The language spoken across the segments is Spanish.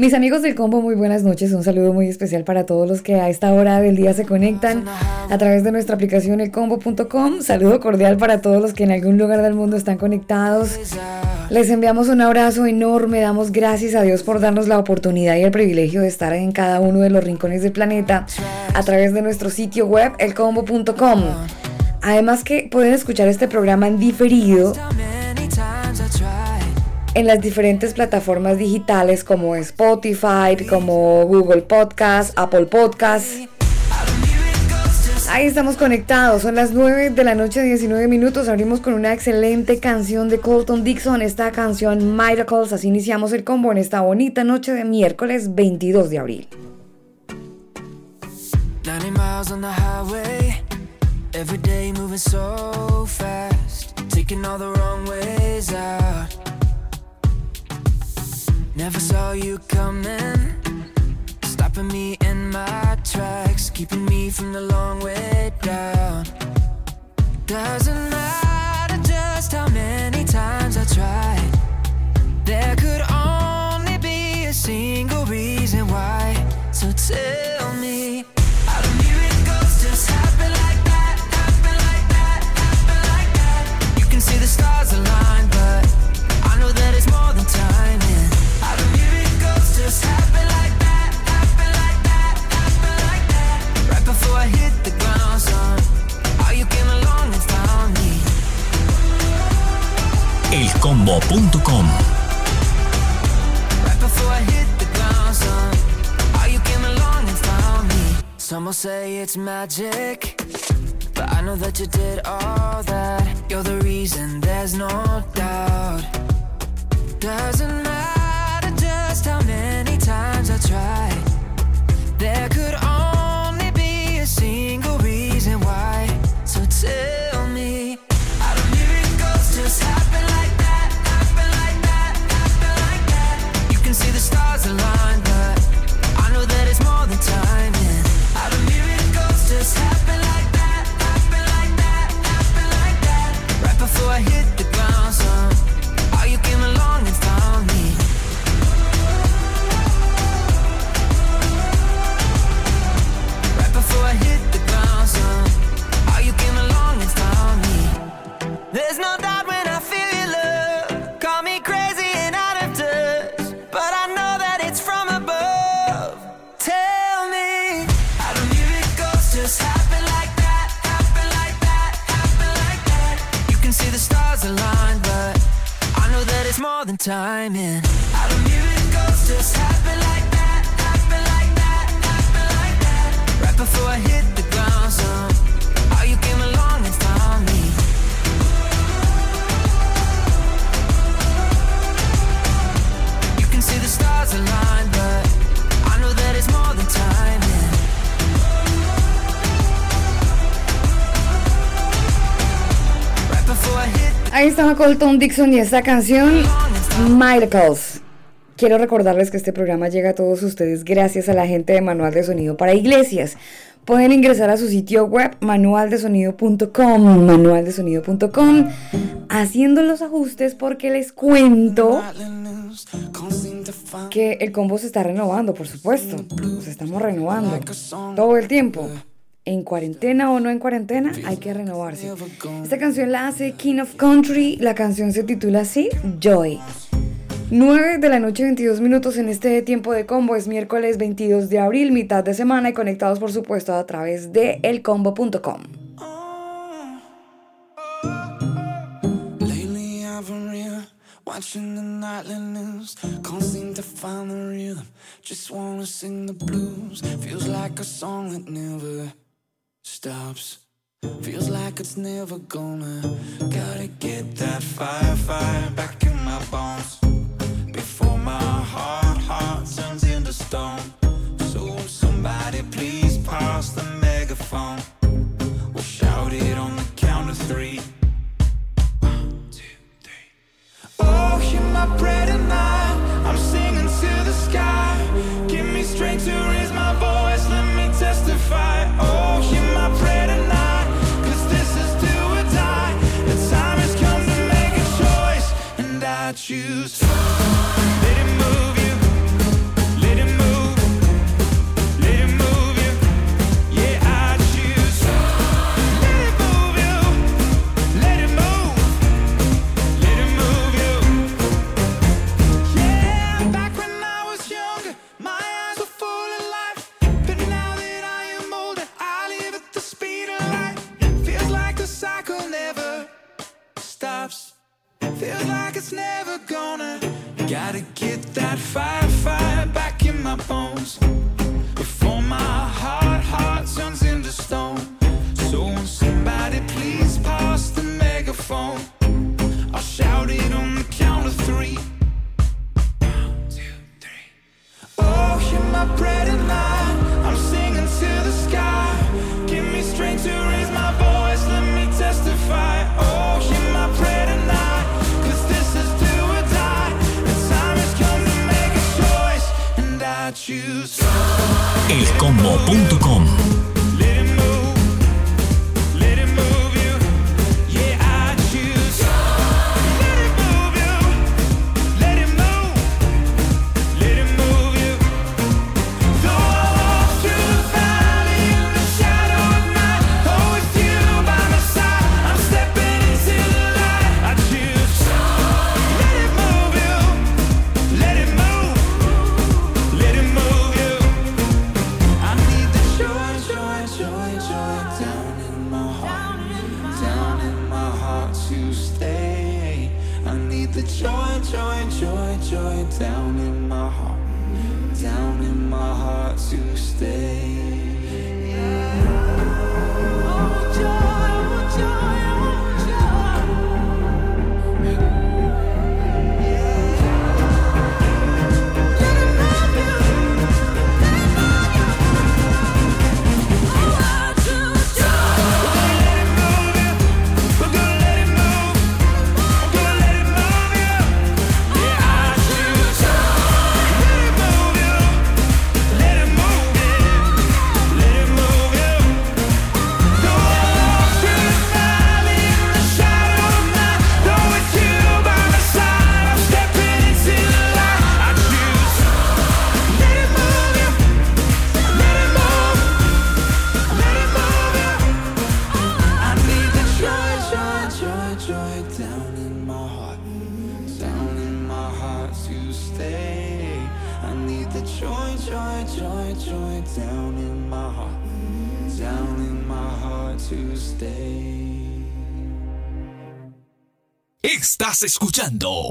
Mis amigos del combo, muy buenas noches. Un saludo muy especial para todos los que a esta hora del día se conectan a través de nuestra aplicación elcombo.com. Saludo cordial para todos los que en algún lugar del mundo están conectados. Les enviamos un abrazo enorme. Damos gracias a Dios por darnos la oportunidad y el privilegio de estar en cada uno de los rincones del planeta a través de nuestro sitio web elcombo.com. Además que pueden escuchar este programa en diferido en las diferentes plataformas digitales como Spotify, como Google Podcast, Apple Podcast. Ahí estamos conectados, son las 9 de la noche, 19 minutos. Abrimos con una excelente canción de Colton Dixon, esta canción Miracles. Así iniciamos el combo en esta bonita noche de miércoles 22 de abril. Never saw you coming, stopping me in my tracks, keeping me from the long way down. Doesn't matter just how many times I tried, there could only be a single reason why. So tell me, how do miracles just happen like that, happen like that, happen like that? You can see the stars align, but I know that it's more than timing. Me. Some will say it's magic, but I know that you did all that. You're the reason, there's no doubt. Doesn't matter just how many times I tried. There could only be a single reason why. So tell me, how do miracles just happen like that? Happen like that? Happen like that? You can see the stars align, but I know that it's more than timing. How do miracles just more than timing. How do miracles just happen like that? Happen like that? Happen like that? You can see the stars aligned, but I know that it's more than timing. I don't give it ghost, just has been like that. Right before I hit estaba Colton Dixon y esta canción Miracles. Quiero recordarles que este programa llega a todos ustedes gracias a la gente de Manual de Sonido para Iglesias. Pueden ingresar a su sitio web manualdesonido.com, manualdesonido.com, haciendo los ajustes porque les cuento que el combo se está renovando, por supuesto. Nos estamos renovando todo el tiempo. En cuarentena o no en cuarentena, hay que renovarse. Esta canción la hace King of Country. La canción se titula así, Joy. 9 de la noche, 22 minutos en este tiempo de combo. Es miércoles 22 de abril, mitad de semana y conectados, por supuesto, a través de elcombo.com. Lately I've been real, watching the nightly news. Can't seem to find the rhythm. Just wanna sing the blues. Feels like a song that never stops. Feels like it's never gonna. Gotta get that fire, fire back in my bones. Before my heart, heart turns into stone. So somebody please pass the megaphone? We'll shout it on the count of three. One, two, three. Oh, hear my prayer tonight. I'm singing to the sky. Give me strength to choose. Never gonna. Gotta get that fire, fire back in my bones. Before my heart, heart turns into stone. So somebody please pass the megaphone? I'll shout it on the count of three. Oh, hear my prayer tonight. I'm elcombo.com. escuchando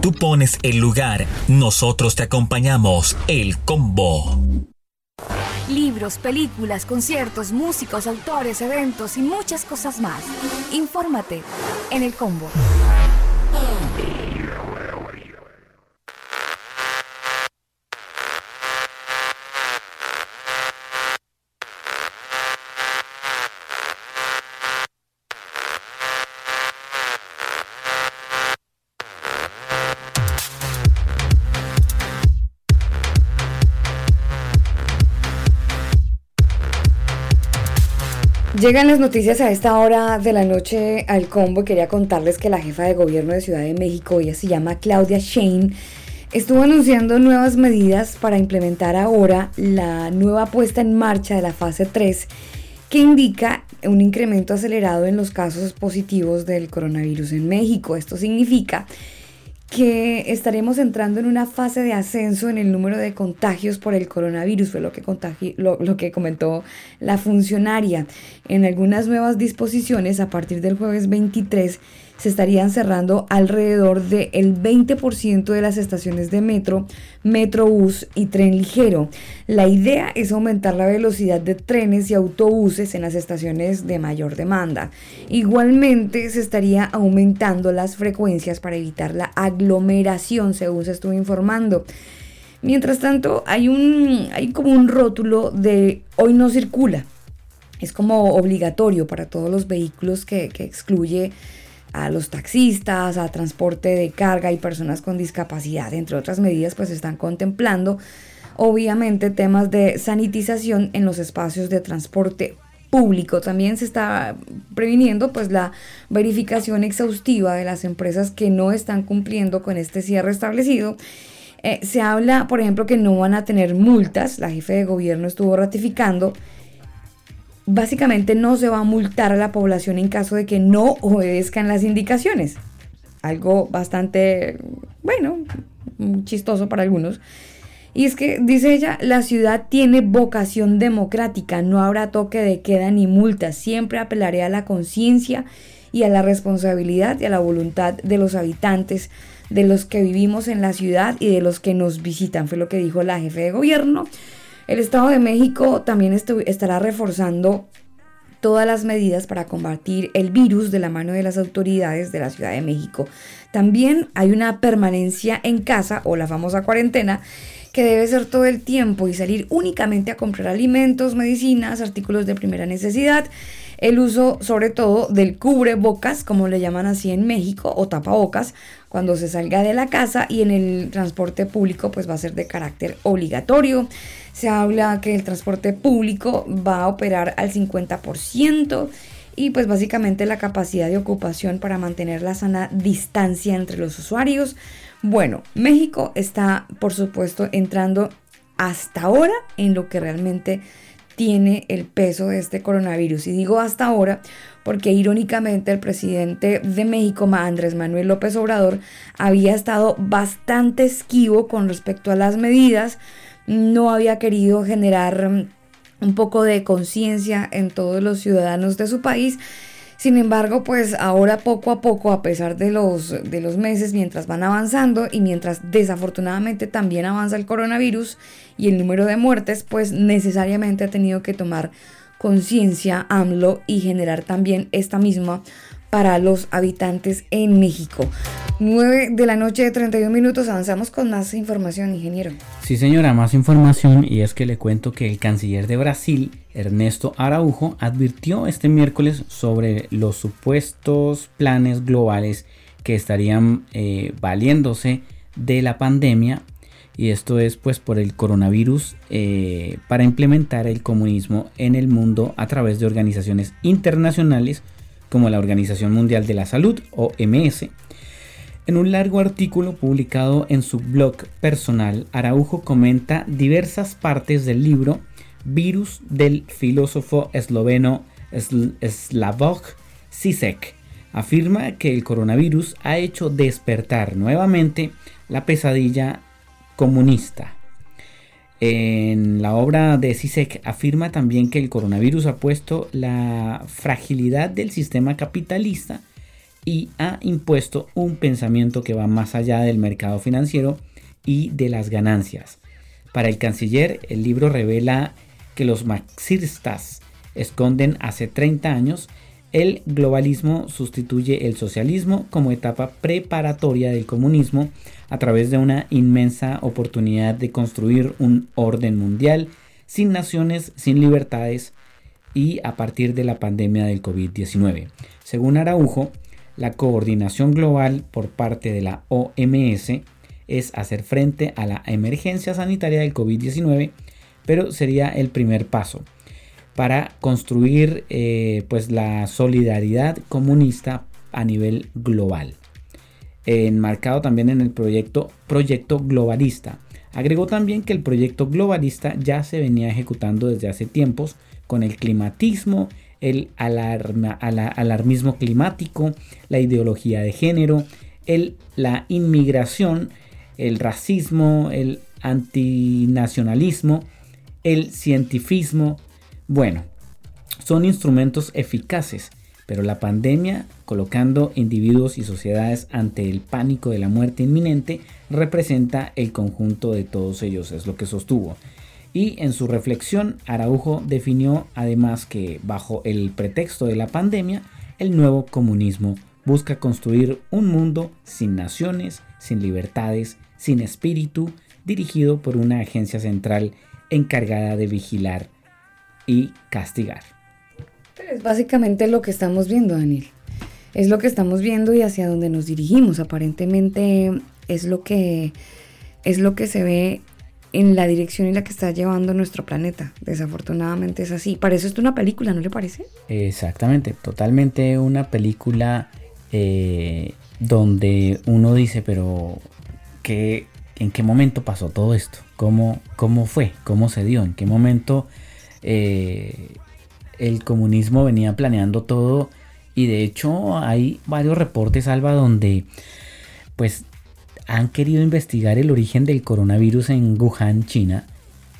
Tú pones el lugar, nosotros te acompañamos. El combo. Libros, películas, conciertos, músicos, autores, eventos y muchas cosas más. Infórmate en el combo. Llegan las noticias a esta hora de la noche al combo quería contarles que la jefa de gobierno de Ciudad de México, ella se llama Claudia Shane, estuvo anunciando nuevas medidas para implementar ahora la nueva puesta en marcha de la fase 3 que indica un incremento acelerado en los casos positivos del coronavirus en México. Esto significa estaremos entrando en una fase de ascenso en el número de contagios por el coronavirus, fue lo que, lo, que comentó la funcionaria. En algunas nuevas disposiciones, a partir del jueves 23, se estarían cerrando alrededor del 20% de las estaciones de metro, metrobús y tren ligero. La idea es aumentar la velocidad de trenes y autobuses en las estaciones de mayor demanda. Igualmente se estaría aumentando las frecuencias para evitar la aglomeración, según se estuvo informando. Mientras tanto, hay, un, hay como un rótulo de hoy no circula. Es como obligatorio para todos los vehículos que, que excluye a los taxistas, a transporte de carga y personas con discapacidad, entre otras medidas, pues están contemplando obviamente temas de sanitización en los espacios de transporte público. También se está previniendo pues la verificación exhaustiva de las empresas que no están cumpliendo con este cierre establecido. Eh, se habla, por ejemplo, que no van a tener multas. La jefe de gobierno estuvo ratificando básicamente no se va a multar a la población en caso de que no obedezcan las indicaciones. Algo bastante, bueno, chistoso para algunos. Y es que, dice ella, la ciudad tiene vocación democrática, no habrá toque de queda ni multa, siempre apelaré a la conciencia y a la responsabilidad y a la voluntad de los habitantes, de los que vivimos en la ciudad y de los que nos visitan, fue lo que dijo la jefe de gobierno. El Estado de México también estará reforzando todas las medidas para combatir el virus de la mano de las autoridades de la Ciudad de México. También hay una permanencia en casa o la famosa cuarentena que debe ser todo el tiempo y salir únicamente a comprar alimentos, medicinas, artículos de primera necesidad. El uso sobre todo del cubrebocas, como le llaman así en México, o tapabocas, cuando se salga de la casa y en el transporte público pues va a ser de carácter obligatorio. Se habla que el transporte público va a operar al 50% y pues básicamente la capacidad de ocupación para mantener la sana distancia entre los usuarios. Bueno, México está por supuesto entrando hasta ahora en lo que realmente tiene el peso de este coronavirus. Y digo hasta ahora porque irónicamente el presidente de México, Andrés Manuel López Obrador, había estado bastante esquivo con respecto a las medidas, no había querido generar mm, un poco de conciencia en todos los ciudadanos de su país. Sin embargo, pues ahora poco a poco, a pesar de los, de los meses, mientras van avanzando y mientras desafortunadamente también avanza el coronavirus y el número de muertes, pues necesariamente ha tenido que tomar conciencia AMLO y generar también esta misma para los habitantes en México. 9 de la noche de 31 minutos, avanzamos con más información, ingeniero. Sí, señora, más información y es que le cuento que el canciller de Brasil, Ernesto Araujo, advirtió este miércoles sobre los supuestos planes globales que estarían eh, valiéndose de la pandemia y esto es pues por el coronavirus eh, para implementar el comunismo en el mundo a través de organizaciones internacionales como la Organización Mundial de la Salud OMS. En un largo artículo publicado en su blog personal, Araujo comenta diversas partes del libro Virus del filósofo esloveno Slavoj Zizek. Afirma que el coronavirus ha hecho despertar nuevamente la pesadilla comunista. En la obra de Sisek afirma también que el coronavirus ha puesto la fragilidad del sistema capitalista y ha impuesto un pensamiento que va más allá del mercado financiero y de las ganancias. Para el canciller, el libro revela que los marxistas esconden hace 30 años el globalismo sustituye el socialismo como etapa preparatoria del comunismo a través de una inmensa oportunidad de construir un orden mundial sin naciones, sin libertades y a partir de la pandemia del COVID-19. Según Araujo, la coordinación global por parte de la OMS es hacer frente a la emergencia sanitaria del COVID-19, pero sería el primer paso para construir eh, pues la solidaridad comunista a nivel global enmarcado también en el proyecto, proyecto globalista. Agregó también que el proyecto globalista ya se venía ejecutando desde hace tiempos, con el climatismo, el alarmismo climático, la ideología de género, el, la inmigración, el racismo, el antinacionalismo, el cientifismo. Bueno, son instrumentos eficaces, pero la pandemia, colocando individuos y sociedades ante el pánico de la muerte inminente, representa el conjunto de todos ellos, es lo que sostuvo. Y en su reflexión, Araujo definió además que bajo el pretexto de la pandemia, el nuevo comunismo busca construir un mundo sin naciones, sin libertades, sin espíritu, dirigido por una agencia central encargada de vigilar y castigar. es básicamente lo que estamos viendo, Daniel. Es lo que estamos viendo y hacia dónde nos dirigimos. Aparentemente es lo que es lo que se ve en la dirección en la que está llevando nuestro planeta. Desafortunadamente es así. Parece esto una película, ¿no le parece? Exactamente, totalmente una película eh, donde uno dice, pero ¿qué, ¿en qué momento pasó todo esto? ¿Cómo, cómo fue? ¿Cómo se dio? ¿En qué momento eh, el comunismo venía planeando todo? Y de hecho hay varios reportes, Alba, donde pues han querido investigar el origen del coronavirus en Wuhan, China,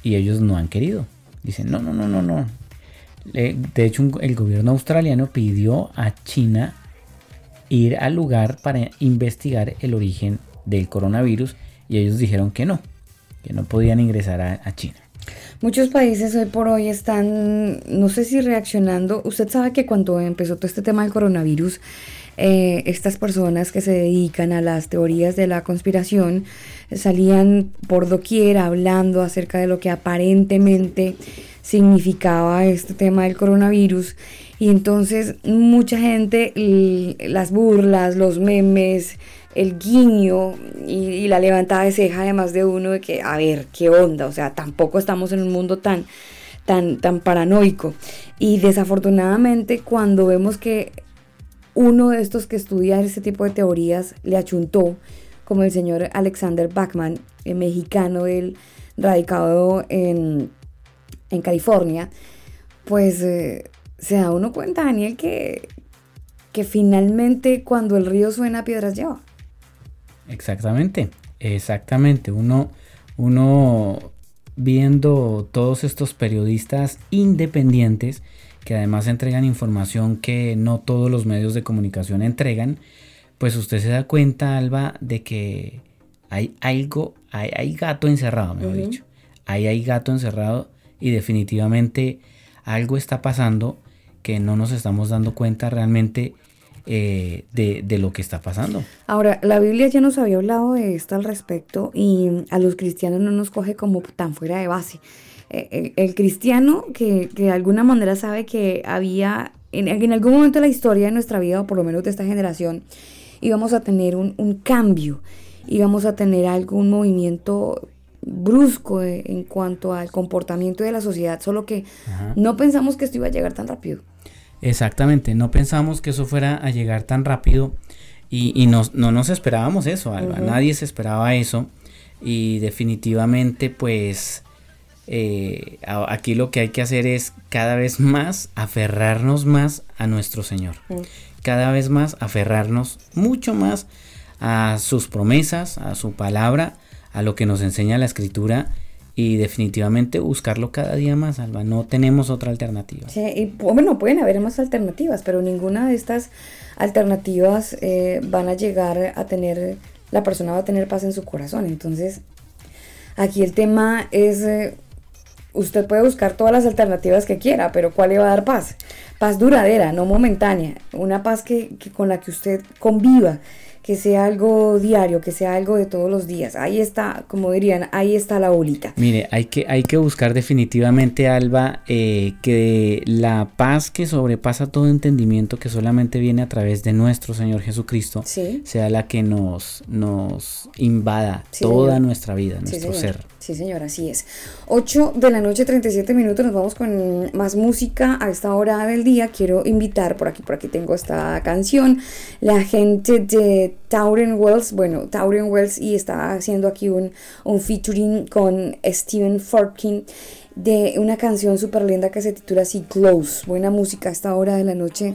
y ellos no han querido. Dicen, no, no, no, no, no. De hecho, el gobierno australiano pidió a China ir al lugar para investigar el origen del coronavirus y ellos dijeron que no, que no podían ingresar a, China. Muchos países hoy por hoy están, no sé si reaccionando. Usted sabe que cuando empezó todo este tema del coronavirus, eh, estas personas que se dedican a las teorías de la conspiración salían por doquier hablando acerca de lo que aparentemente significaba este tema del coronavirus y entonces mucha gente las burlas, los memes, el guiño y, la levantada de ceja de más de uno de que, a ver, qué onda, o sea, tampoco estamos en un mundo tan, tan, tan paranoico. Y desafortunadamente cuando vemos que uno de estos que estudia ese tipo de teorías le achuntó, como el señor Alexander Bachman, el mexicano, él radicado en, California, pues eh, se da uno cuenta, Daniel, que, que finalmente cuando el río suena, piedras lleva. Exactamente, exactamente. Uno, uno viendo todos estos periodistas independientes que además entregan información que no todos los medios de comunicación entregan, pues usted se da cuenta, Alba, de que hay algo, hay, hay gato encerrado, mejor dicho. Ahí hay gato encerrado y definitivamente algo está pasando que no nos estamos dando cuenta realmente eh, de, lo que está pasando. Ahora, la Biblia ya nos había hablado de esto al respecto y a los cristianos no nos coge como tan fuera de base. Eh, el, cristiano que, de alguna manera sabe que había, en, algún momento de la historia de nuestra vida, o por lo menos de esta generación, íbamos a tener un, cambio, íbamos a tener algún movimiento brusco en cuanto al comportamiento de la sociedad, solo que no pensamos que esto iba a llegar tan rápido. Exactamente, no pensamos que eso fuera a llegar tan rápido y, no, nos esperábamos eso, Alba, nadie se esperaba eso y definitivamente pues eh, aquí lo que hay que hacer es cada vez más aferrarnos más a nuestro Señor, cada vez más aferrarnos mucho más a sus promesas, a su palabra, a lo que nos enseña la escritura y definitivamente buscarlo cada día más, Alba. No tenemos otra alternativa. Sí, y bueno, pueden haber más alternativas, pero ninguna de estas alternativas eh, van a llegar a tener, la persona va a tener paz en su corazón. Entonces, aquí el tema es, eh, usted puede buscar todas las alternativas que quiera, pero ¿cuál le va a dar paz? Paz duradera, no momentánea, una paz que, que con la que usted conviva que sea algo diario, que sea algo de todos los días. Ahí está, como dirían, ahí está la bolita. Mire, hay que, hay que buscar definitivamente, Alba, eh, que la paz que sobrepasa todo entendimiento, que solamente viene a través de nuestro Señor Jesucristo, sea la que nos, nos invada toda nuestra vida, nuestro ser. Sí, señor, así es. 8 de la noche, 37 minutos, nos vamos con más música a esta hora del día. Quiero invitar, por aquí, por aquí tengo esta canción, la gente de Tauren Wells, bueno, Tauren Wells y está haciendo aquí un, un featuring con Steven Forkin de una canción súper linda que se titula así Close. Buena música a esta hora de la noche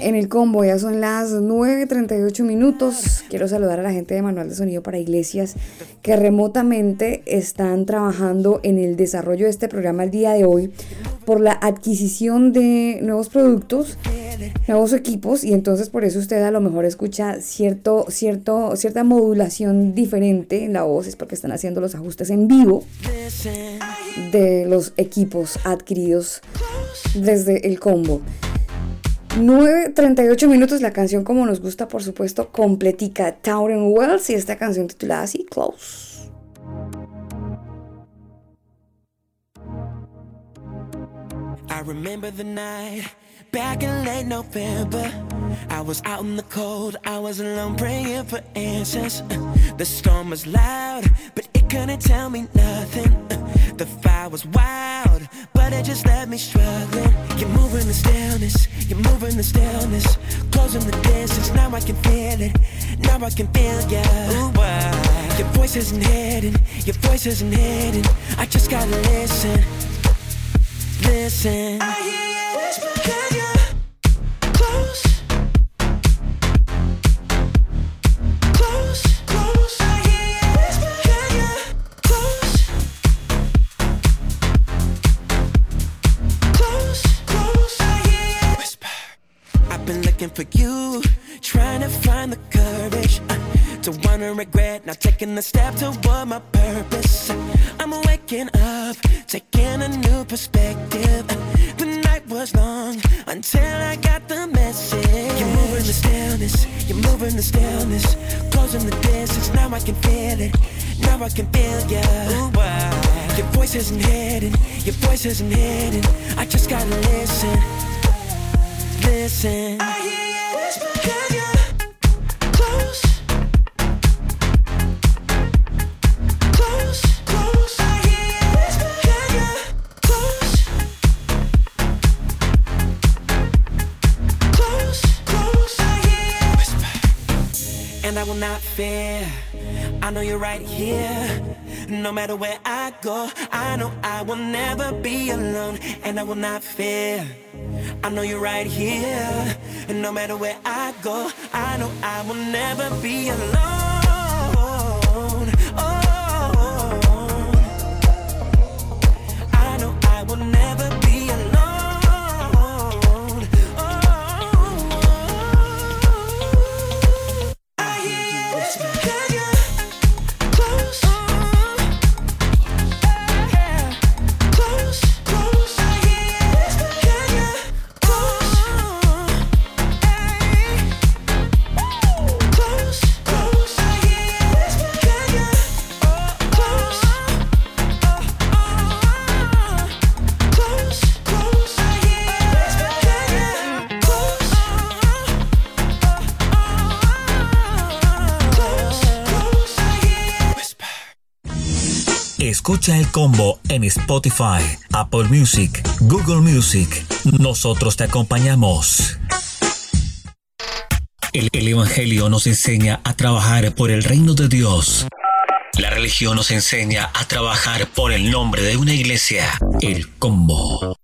en el combo. Ya son las 9.38 minutos. Quiero saludar a la gente de Manual de Sonido para Iglesias que remotamente están trabajando en el desarrollo de este programa el día de hoy por la adquisición de nuevos productos, nuevos equipos y entonces por eso usted a lo mejor escucha cierto, cierto, cierta modulación diferente en la voz, es porque están haciendo los ajustes en vivo de los equipos adquiridos desde el combo. 9.38 minutos, la canción como nos gusta, por supuesto, completica Tauren Wells y esta canción titulada así, Close. I was out in the cold, I was alone praying for answers. The storm was loud, but it couldn't tell me nothing. The fire was wild, but it just left me struggling. You're moving the stillness, you're moving the stillness. Closing the distance, now I can feel it. Now I can feel ya. Ooh, your voice isn't hidden, your voice isn't hidden. I just gotta listen listen. I hear you whisper, I've been looking for you, trying to find the courage. Uh, to wanna regret not taking the step toward my purpose. I'm waking up, taking a new perspective. The night was long until I got the message. You're moving the stillness, you're moving the stillness, closing the distance. Now I can feel it, now I can feel ya. Ooh, uh, your voice isn't hidden, your voice isn't hidden. I just gotta listen, listen. I hear you whisper, can you close? Close, close. I hear you whisper, can you close? Close, close. I hear you whisper, and I will not fear. I know you're right here. No matter where I go, I know I will never be alone, and I will not fear. I know you're right here. And no matter where I go, I know I will never be alone. Oh, I know I will never Escucha el combo en Spotify, Apple Music, Google Music. Nosotros te acompañamos. El, el Evangelio nos enseña a trabajar por el reino de Dios. La religión nos enseña a trabajar por el nombre de una iglesia. El combo.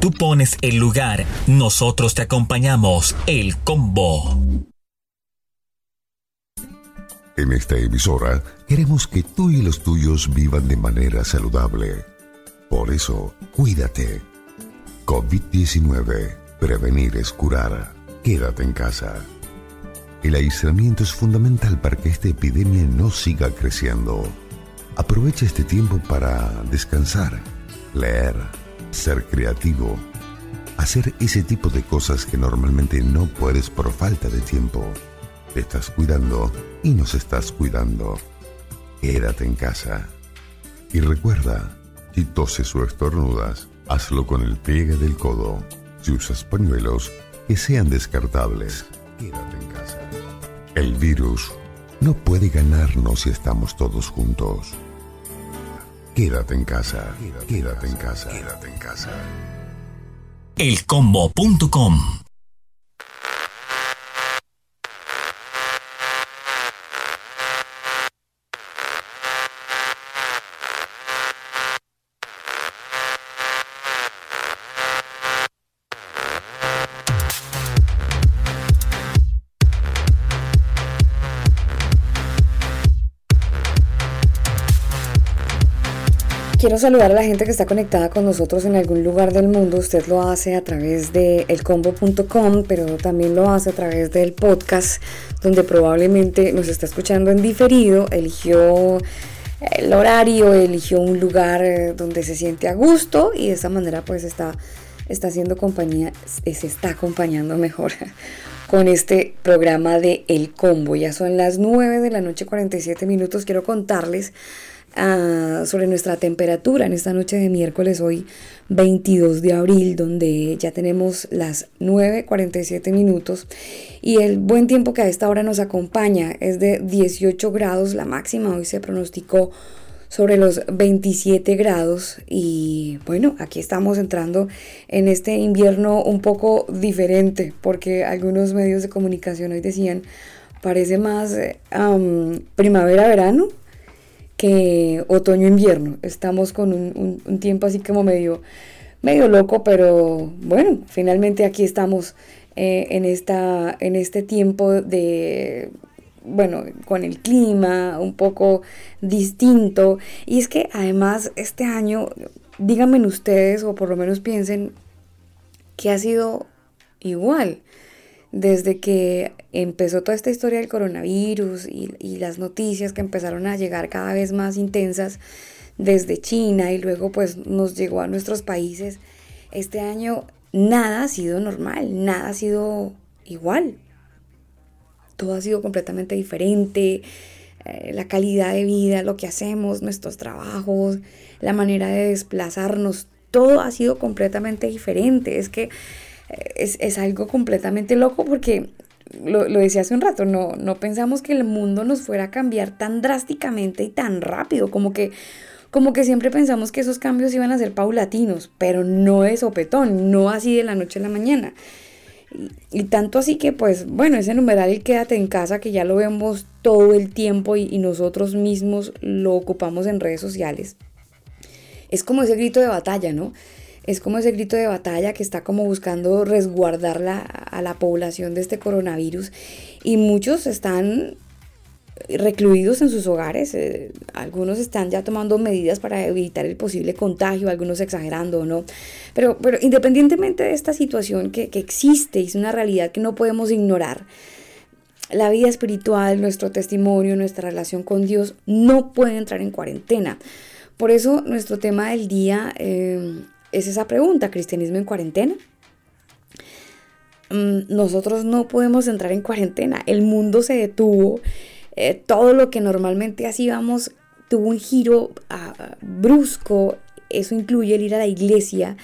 Tú pones el lugar, nosotros te acompañamos. El combo. En esta emisora queremos que tú y los tuyos vivan de manera saludable. Por eso, cuídate. COVID-19. Prevenir es curar. Quédate en casa. El aislamiento es fundamental para que esta epidemia no siga creciendo. Aprovecha este tiempo para descansar, leer, ser creativo, hacer ese tipo de cosas que normalmente no puedes por falta de tiempo. Te estás cuidando y nos estás cuidando. Quédate en casa. Y recuerda, si toses o estornudas, hazlo con el pliegue del codo. Si usas pañuelos, que sean descartables. Quédate en casa. El virus no puede ganarnos si estamos todos juntos. Quédate en casa. Quédate en casa. Quédate en casa. Elcombo.com. Quiero saludar a la gente que está conectada con nosotros en algún lugar del mundo. Usted lo hace a través de elcombo.com, pero también lo hace a través del podcast, donde probablemente nos está escuchando en diferido. Eligió el horario, eligió un lugar eh, donde se siente a gusto y de esa manera pues está, está haciendo compañía, se está acompañando mejor con este programa de El Combo. Ya son las 9 de la noche 47 minutos. Quiero contarles sobre nuestra temperatura en esta noche de miércoles, hoy 22 de abril, donde ya tenemos las 9.47 minutos y el buen tiempo que a esta hora nos acompaña es de 18 grados, la máxima hoy se pronosticó sobre los 27 grados y bueno, aquí estamos entrando en este invierno un poco diferente porque algunos medios de comunicación hoy decían parece más um, primavera-verano que otoño-invierno. Estamos con un, tiempo así como medio, medio loco, pero bueno, finalmente aquí estamos eh, en, esta, en este tiempo de, bueno, con el clima un poco distinto. Y es que además este año, díganme ustedes, o por lo menos piensen, que ha sido igual desde que empezó toda esta historia del coronavirus y, las noticias que empezaron a llegar cada vez más intensas desde China y luego pues nos llegó a nuestros países, este año nada ha sido normal, nada ha sido igual. Todo ha sido completamente diferente. Eh, la calidad de vida, lo que hacemos, nuestros trabajos, la manera de desplazarnos, todo ha sido completamente diferente. Es que es, es, algo completamente loco porque lo, lo, decía hace un rato, no, no pensamos que el mundo nos fuera a cambiar tan drásticamente y tan rápido, como que, como que siempre pensamos que esos cambios iban a ser paulatinos, pero no es sopetón, no así de la noche a la mañana. Y, tanto así que, pues, bueno, ese numeral el quédate en casa, que ya lo vemos todo el tiempo y, nosotros mismos lo ocupamos en redes sociales, es como ese grito de batalla, ¿no? Es como ese grito de batalla que está como buscando resguardar a la población de este coronavirus y muchos están recluidos en sus hogares. Eh, algunos están ya tomando medidas para evitar el posible contagio, algunos exagerando o no. Pero, pero independientemente de esta situación que, existe, es una realidad que no podemos ignorar. La vida espiritual, nuestro testimonio, nuestra relación con Dios no puede entrar en cuarentena. Por eso nuestro tema del día eh, es esa pregunta, ¿cristianismo en cuarentena? Mm, nosotros no podemos entrar en cuarentena. El mundo se detuvo eh, todo lo que normalmente hacíamos tuvo un giro ah, brusco. Eso incluye el ir a la iglesia.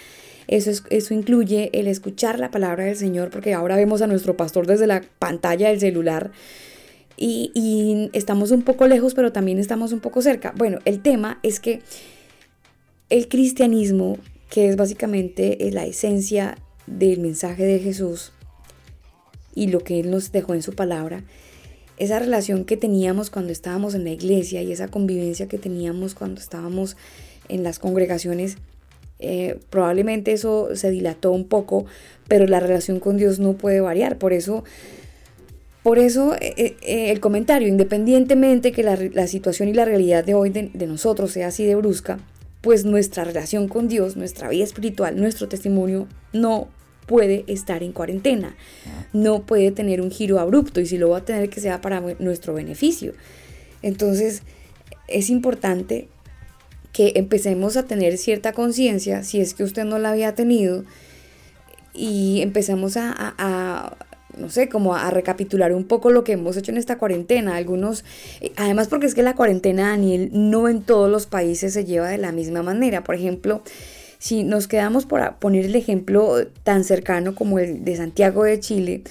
Eso, eso incluye el escuchar la palabra del Señor, porque ahora vemos a nuestro pastor desde la pantalla del celular. Y, y, estamos un poco lejos, pero también estamos un poco cerca. Bueno, el tema es que el cristianismo, que es básicamente la esencia del mensaje de Jesús y lo que Él nos dejó en su palabra, esa relación que teníamos cuando estábamos en la iglesia y esa convivencia que teníamos cuando estábamos en las congregaciones, eh, probablemente eso se dilató un poco, pero la relación con Dios no puede variar. Por eso, por eso eh, eh, el comentario, independientemente que la, situación y la realidad de hoy de, de nosotros sea así de brusca, pues nuestra relación con Dios, nuestra vida espiritual, nuestro testimonio no puede estar en cuarentena, no puede tener un giro abrupto y si lo va a tener que sea para nuestro beneficio. Entonces es importante que empecemos a tener cierta conciencia, si es que usted no la había tenido, y empecemos a, no sé, como a recapitular un poco lo que hemos hecho en esta cuarentena. Algunos, además porque es que la cuarentena, Daniel, no en todos los países se lleva de la misma manera. Por ejemplo, si nos quedamos por poner el ejemplo tan cercano como el de Santiago de Chile,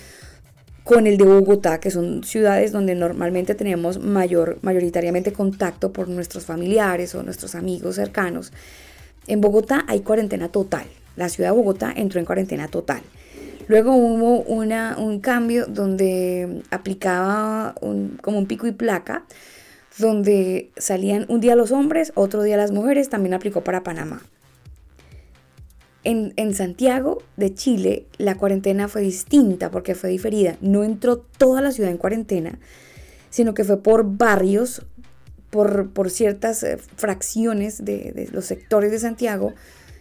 con el de Bogotá, que son ciudades donde normalmente tenemos mayor, mayoritariamente contacto por nuestros familiares o nuestros amigos cercanos. En Bogotá hay cuarentena total. La ciudad de Bogotá entró en cuarentena total. Luego hubo una, un cambio donde aplicaba como un pico y placa, donde salían un día los hombres, otro día las mujeres, también aplicó para Panamá. En, Santiago de Chile la cuarentena fue distinta porque fue diferida. No entró toda la ciudad en cuarentena, sino que fue por barrios, por, por ciertas eh, fracciones de, los sectores de Santiago.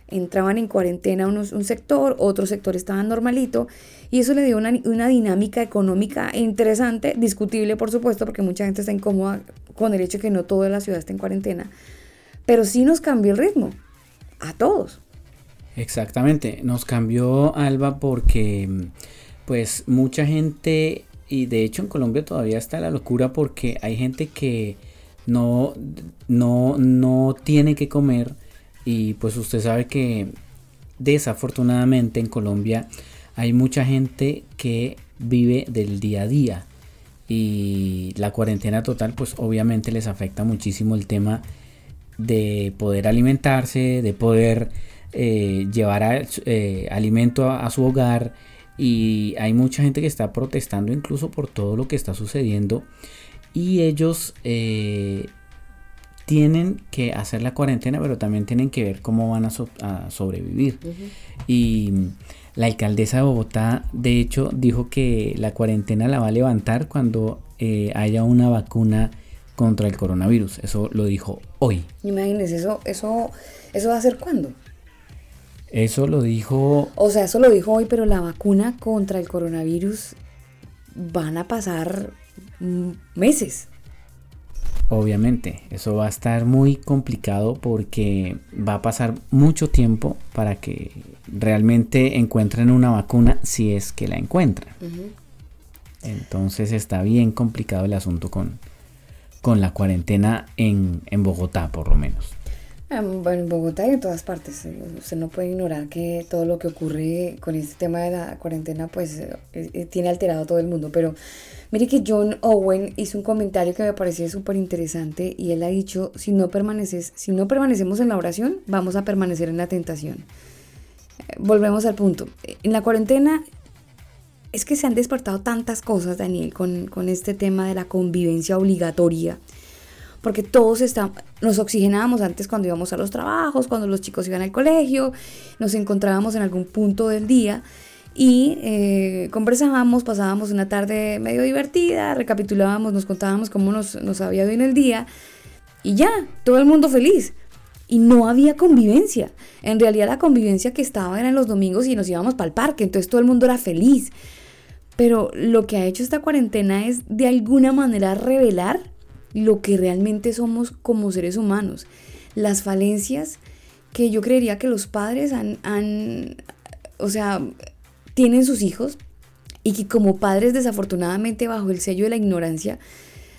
Entraban en cuarentena unos, un sector, otro sector estaba normalito, y eso le dio una, una dinámica económica interesante, discutible por supuesto, porque mucha gente está incómoda con el hecho de que no toda la ciudad está en cuarentena, pero sí nos cambió el ritmo, a todos. Exactamente, nos cambió Alba porque pues mucha gente y de hecho en Colombia todavía está la locura porque hay gente que no, no, no tiene que comer y pues usted sabe que desafortunadamente en Colombia hay mucha gente que vive del día a día y la cuarentena total pues obviamente les afecta muchísimo el tema de poder alimentarse, de poder eh, llevar eh, alimento a, su hogar y hay mucha gente que está protestando incluso por todo lo que está sucediendo y ellos eh, tienen que hacer la cuarentena pero también tienen que ver cómo van a, sobrevivir. Y la alcaldesa de Bogotá de hecho dijo que la cuarentena la va a levantar cuando haya una vacuna contra el coronavirus. Eso lo dijo hoy. Imagínense eso eso eso va a ser cuándo eso lo dijo... O sea, eso lo dijo hoy, pero la vacuna contra el coronavirus van a pasar meses. Obviamente, eso va a estar muy complicado porque va a pasar mucho tiempo para que realmente encuentren una vacuna si es que la encuentran. Entonces está bien complicado el asunto con, con la cuarentena en, en Bogotá, por lo menos. Ah, bueno, en Bogotá y en todas partes. Eh, usted no puede ignorar que todo lo que ocurre con este tema de la cuarentena, pues eh, eh, tiene alterado a todo el mundo. Pero, Mire que John Owen hizo un comentario que me pareció súper interesante y él ha dicho, si no, permaneces, si no permanecemos en la oración, vamos a permanecer en la tentación. Eh, volvemos al punto. En la cuarentena es que se han despertado tantas cosas, Daniel, con, con este tema de la convivencia obligatoria porque todos estamos, nos oxigenábamos antes cuando íbamos a los trabajos, cuando los chicos iban al colegio, nos encontrábamos en algún punto del día y eh, conversábamos, pasábamos una tarde medio divertida, recapitulábamos, nos contábamos cómo nos, había ido el día y ya, todo el mundo feliz. Y no había convivencia. En realidad la convivencia que estaba era en los domingos y nos íbamos para el parque, entonces todo el mundo era feliz. Pero lo que ha hecho esta cuarentena es de alguna manera revelar lo que realmente somos como seres humanos. Las falencias que yo creería que los padres han, han o sea, tienen sus hijos y que como padres desafortunadamente bajo el sello de la ignorancia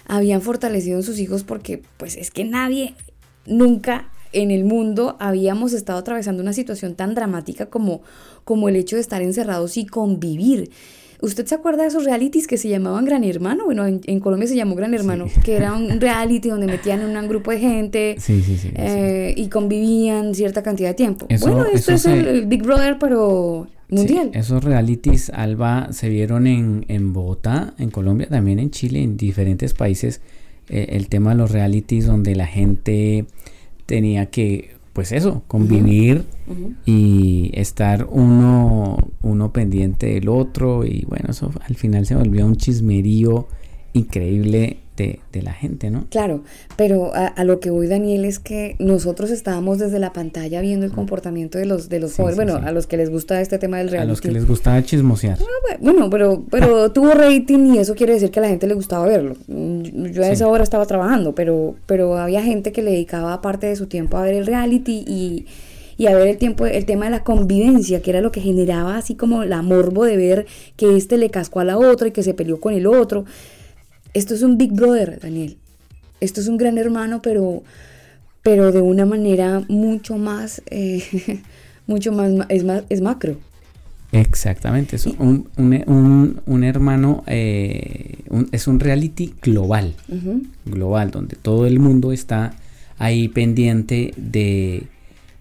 habían fortalecido a sus hijos porque pues es que nadie nunca en el mundo habíamos estado atravesando una situación tan dramática como, como el hecho de estar encerrados y convivir. ¿Usted se acuerda de esos realities que se llamaban Gran Hermano? Bueno, en, Colombia se llamó Gran Hermano, que era un reality donde metían un grupo de gente eh, y convivían cierta cantidad de tiempo. bueno, esto es el Big Brother, pero mundial. esos realities, Alba, se vieron en, en Bogotá, en Colombia, también en Chile, en diferentes países. Eh, el tema de los realities donde la gente tenía que pues eso, convivir y estar uno, uno pendiente del otro y bueno, eso al final se volvió un chismerío increíble de, la gente, ¿no? Claro, pero a, lo que voy, Daniel, es que nosotros estábamos desde la pantalla viendo el comportamiento de los, de los jóvenes, bueno, a los que les gusta este tema del reality. A los que les gustaba chismosear. Ah, bueno, pero, pero tuvo rating y eso quiere decir que a la gente le gustaba verlo. Yo a esa hora estaba trabajando, pero, pero había gente que le dedicaba parte de su tiempo a ver el reality y y a ver el tiempo, el tema de la convivencia, que era lo que generaba así como la morbo de ver que este le cascó a la otra y que se peleó con el otro. Esto es un Big Brother, Daniel. Esto es un gran hermano, pero, pero de una manera mucho más, eh, mucho más, es, más, es macro. Exactamente, es un, un, un, hermano, eh, es un reality global, global, donde todo el mundo está ahí pendiente de,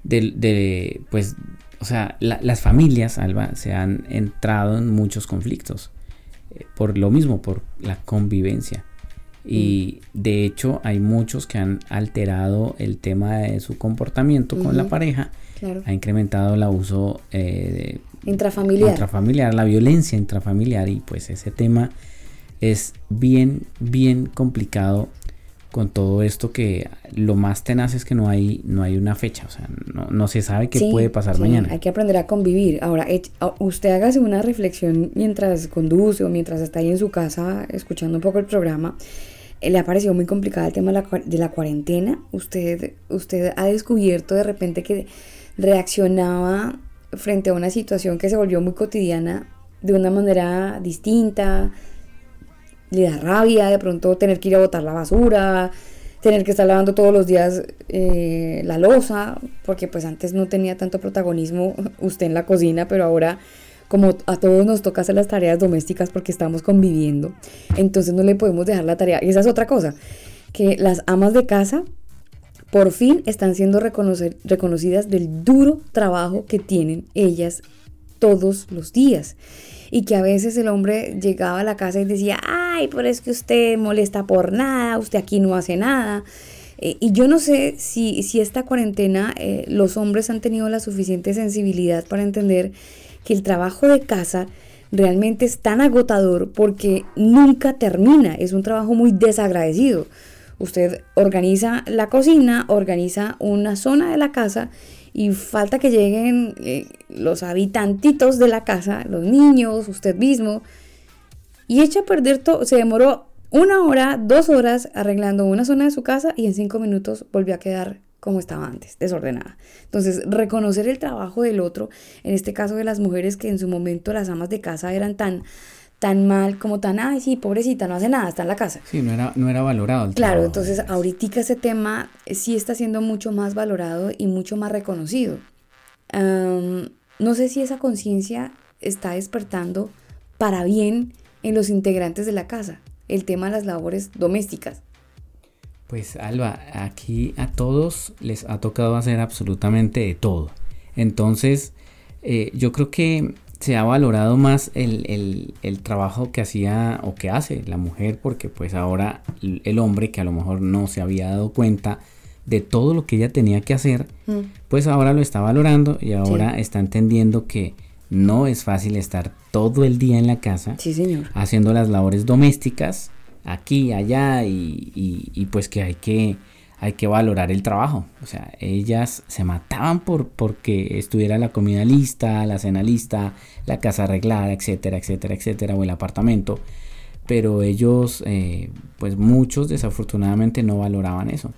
de, pues, o sea, las familias, Alba, se han entrado en muchos conflictos por lo mismo, por la convivencia. Y mm. de hecho hay muchos que han alterado el tema de su comportamiento con la pareja. Ha incrementado el abuso eh, intrafamiliar. intrafamiliar, la violencia intrafamiliar y pues ese tema es bien, bien complicado con todo esto que lo más tenaz es que no hay, no hay una fecha, o sea, no, se sabe qué puede pasar mañana. Hay que aprender a convivir. Ahora, usted hágase una reflexión mientras conduce o mientras está ahí en su casa escuchando un poco el programa. Eh, le ha parecido muy complicado el tema de la, de la cuarentena. Usted, usted ha descubierto de repente que reaccionaba frente a una situación que se volvió muy cotidiana de una manera distinta, le da rabia de pronto tener que ir a botar la basura, tener que estar lavando todos los días eh, la losa, porque pues antes no tenía tanto protagonismo usted en la cocina, pero ahora como a todos nos toca hacer las tareas domésticas porque estamos conviviendo, entonces no le podemos dejar la tarea. Y esa es otra cosa, que las amas de casa por fin están siendo reconocidas del duro trabajo que tienen ellas todos los días y que a veces el hombre llegaba a la casa y decía, ay, pero es que usted molesta por nada, usted aquí no hace nada. Eh, y yo no sé si, si esta cuarentena eh, los hombres han tenido la suficiente sensibilidad para entender que el trabajo de casa realmente es tan agotador porque nunca termina, es un trabajo muy desagradecido. Usted organiza la cocina, organiza una zona de la casa y falta que lleguen eh, los habitantitos de la casa, los niños, usted mismo, y echa a perder todo. Se demoró una hora, dos horas arreglando una zona de su casa y en cinco minutos volvió a quedar como estaba antes, desordenada. Entonces, reconocer el trabajo del otro, en este caso de las mujeres que en su momento las amas de casa eran tan tan mal como tan, ay, sí, pobrecita, no hace nada, está en la casa. Sí, no era, no era valorado. claro, entonces ahorita ese tema sí está siendo mucho más valorado y mucho más reconocido. no sé si esa conciencia está despertando para bien en los integrantes de la casa, el tema de las labores domésticas. Pues Alba, aquí a todos les ha tocado hacer absolutamente de todo. Entonces, eh, yo creo que se ha valorado más el, trabajo que hacía o que hace la mujer, porque pues ahora el hombre que a lo mejor no se había dado cuenta de todo lo que ella tenía que hacer, mm. pues ahora lo está valorando y ahora está entendiendo que no es fácil estar todo el día en la casa haciendo las labores domésticas aquí, allá y, pues que hay que hay que valorar el trabajo. O sea, ellas se mataban por porque estuviera la comida lista, la cena lista, la casa arreglada, etcétera, etcétera, etcétera, o el apartamento. Pero ellos, eh, pues muchos desafortunadamente no valoraban eso.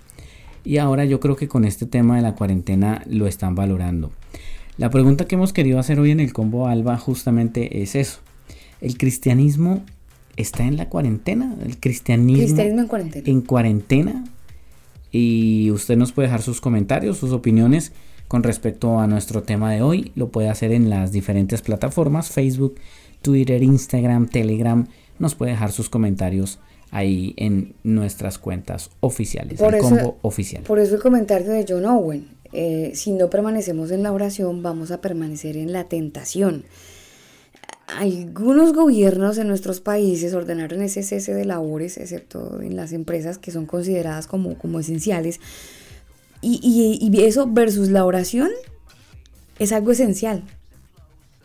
Y ahora yo creo que con este tema de la cuarentena lo están valorando. La pregunta que hemos querido hacer hoy en el combo Alba justamente es eso. ¿El cristianismo está en la cuarentena? ¿El cristianismo, en cuarentena? En cuarentena. Y usted nos puede dejar sus comentarios, sus opiniones con respecto a nuestro tema de hoy. Lo puede hacer en las diferentes plataformas, Facebook, Twitter, Instagram, Telegram. Nos puede dejar sus comentarios ahí en nuestras cuentas oficiales, el combo oficial. Por eso el comentario de John Owen, eh, si no permanecemos en la oración, vamos a permanecer en la tentación. Algunos gobiernos en nuestros países ordenaron ese cese de labores, excepto en las empresas que son consideradas como, como esenciales. Y, y eso versus la oración es algo esencial.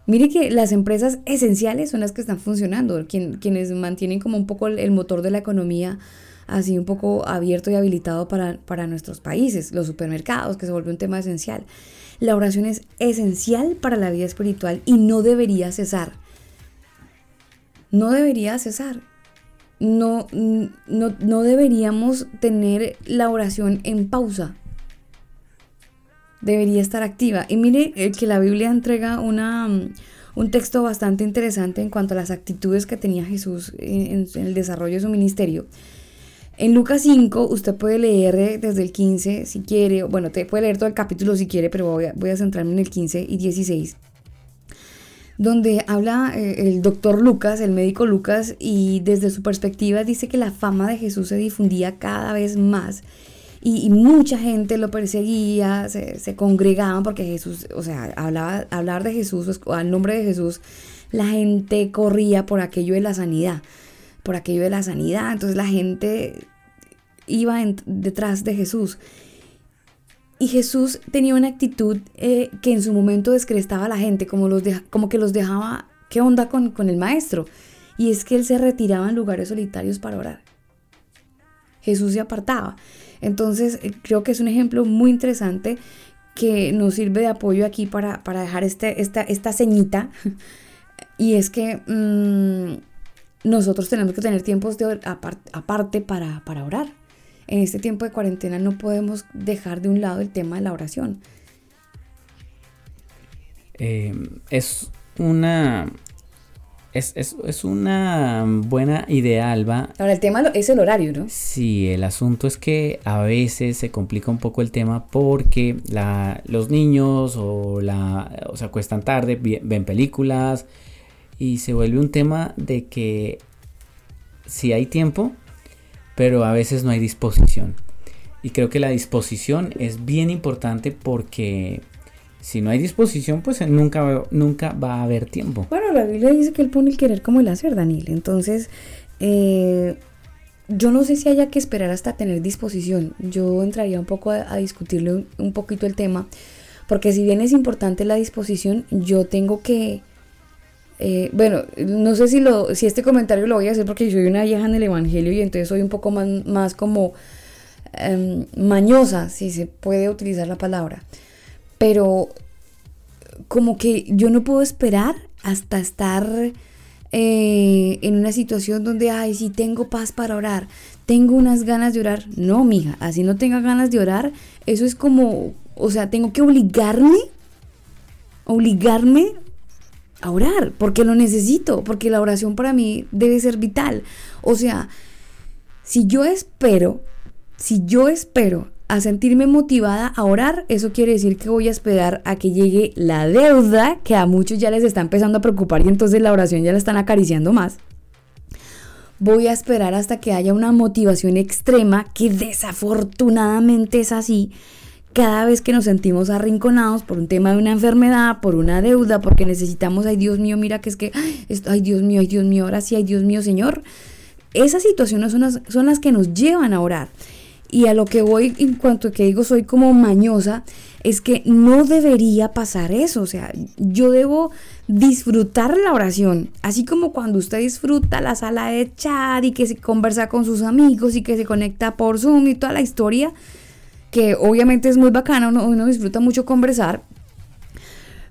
Mire que las empresas esenciales son las que están funcionando, quienes mantienen como un poco el, motor de la economía así un poco abierto y habilitado para, para nuestros países, los supermercados, que se vuelve un tema esencial. La oración es esencial para la vida espiritual y no debería cesar. No debería cesar. No, no, no deberíamos tener la oración en pausa debería estar activa. Y mire eh, que la Biblia entrega una, mm, un texto bastante interesante en cuanto a las actitudes que tenía Jesús en, el desarrollo de su ministerio. En Lucas 5 usted puede leer desde el 15 si quiere, bueno, te puede leer todo el capítulo si quiere, pero voy a, voy a centrarme en el 15 y 16 donde habla eh, el doctor Lucas, el médico Lucas, y desde su perspectiva dice que la fama de Jesús se difundía cada vez más y, mucha gente lo perseguía, se, congregaban porque Jesús, o sea, hablaba, hablar de Jesús, al nombre de Jesús, la gente corría por aquello de la sanidad, por aquello de la sanidad, entonces la gente iba detrás de Jesús. Y Jesús tenía una actitud eh, que en su momento descrestaba a la gente, como, los como que los dejaba, ¿qué onda con, con el maestro? Y es que él se retiraba en lugares solitarios para orar. Jesús se apartaba. Entonces, eh, creo que es un ejemplo muy interesante que nos sirve de apoyo aquí para, dejar este, esta, esta ceñita. Y es que mm, nosotros tenemos que tener tiempos de aparte para, orar. En este tiempo de cuarentena no podemos dejar de un lado el tema de la oración. Eh, es una es, es, una buena idea, Alba. Ahora, el tema es el horario, ¿no? Sí, el asunto es que a veces se complica un poco el tema porque la, los niños o, la, o se acuestan tarde, ven películas y se vuelve un tema de que sí hay tiempo, pero a veces no hay disposición. Y creo que la disposición es bien importante porque si no hay disposición, pues nunca, nunca va a haber tiempo. Bueno, la Biblia dice que él pone el querer como el hacer, Daniel. Entonces, eh, yo no sé si haya que esperar hasta tener disposición. Yo entraría un poco a, discutirle un, poquito el tema, porque si bien es importante la disposición, yo tengo que... Eh, bueno, no sé si, lo, si este comentario lo voy a hacer porque soy una vieja en el Evangelio y entonces soy un poco más, más como em, mañosa, si se puede utilizar la palabra pero como que yo no puedo esperar hasta estar eh, en una situación donde, ay, si tengo paz para orar, tengo unas ganas de orar. No, mija, así no tenga ganas de orar, eso es como, o sea, tengo que obligarme, obligarme orar, porque lo necesito, porque la oración para mí debe ser vital. O sea, si yo espero, si yo espero a sentirme motivada a orar, eso quiere decir que voy a esperar a que llegue la deuda, que a muchos ya les está empezando a preocupar y entonces la oración ya la están acariciando más. voy a esperar hasta que haya una motivación extrema, que desafortunadamente es así, cada vez que nos sentimos arrinconados por un tema de una enfermedad, por una deuda, porque necesitamos, ay Dios mío, mira que es que, ay Dios mío, ay Dios mío, ahora sí, ay Dios mío, Señor. Esas situaciones son las, son las que nos llevan a orar. Y a lo que voy en cuanto a que digo soy como mañosa, es que no debería pasar eso. O sea, yo debo disfrutar la oración, así como cuando usted disfruta la sala de chat y que se conversa con sus amigos y que se conecta por Zoom y toda la historia que obviamente es muy bacano, uno, disfruta mucho conversar,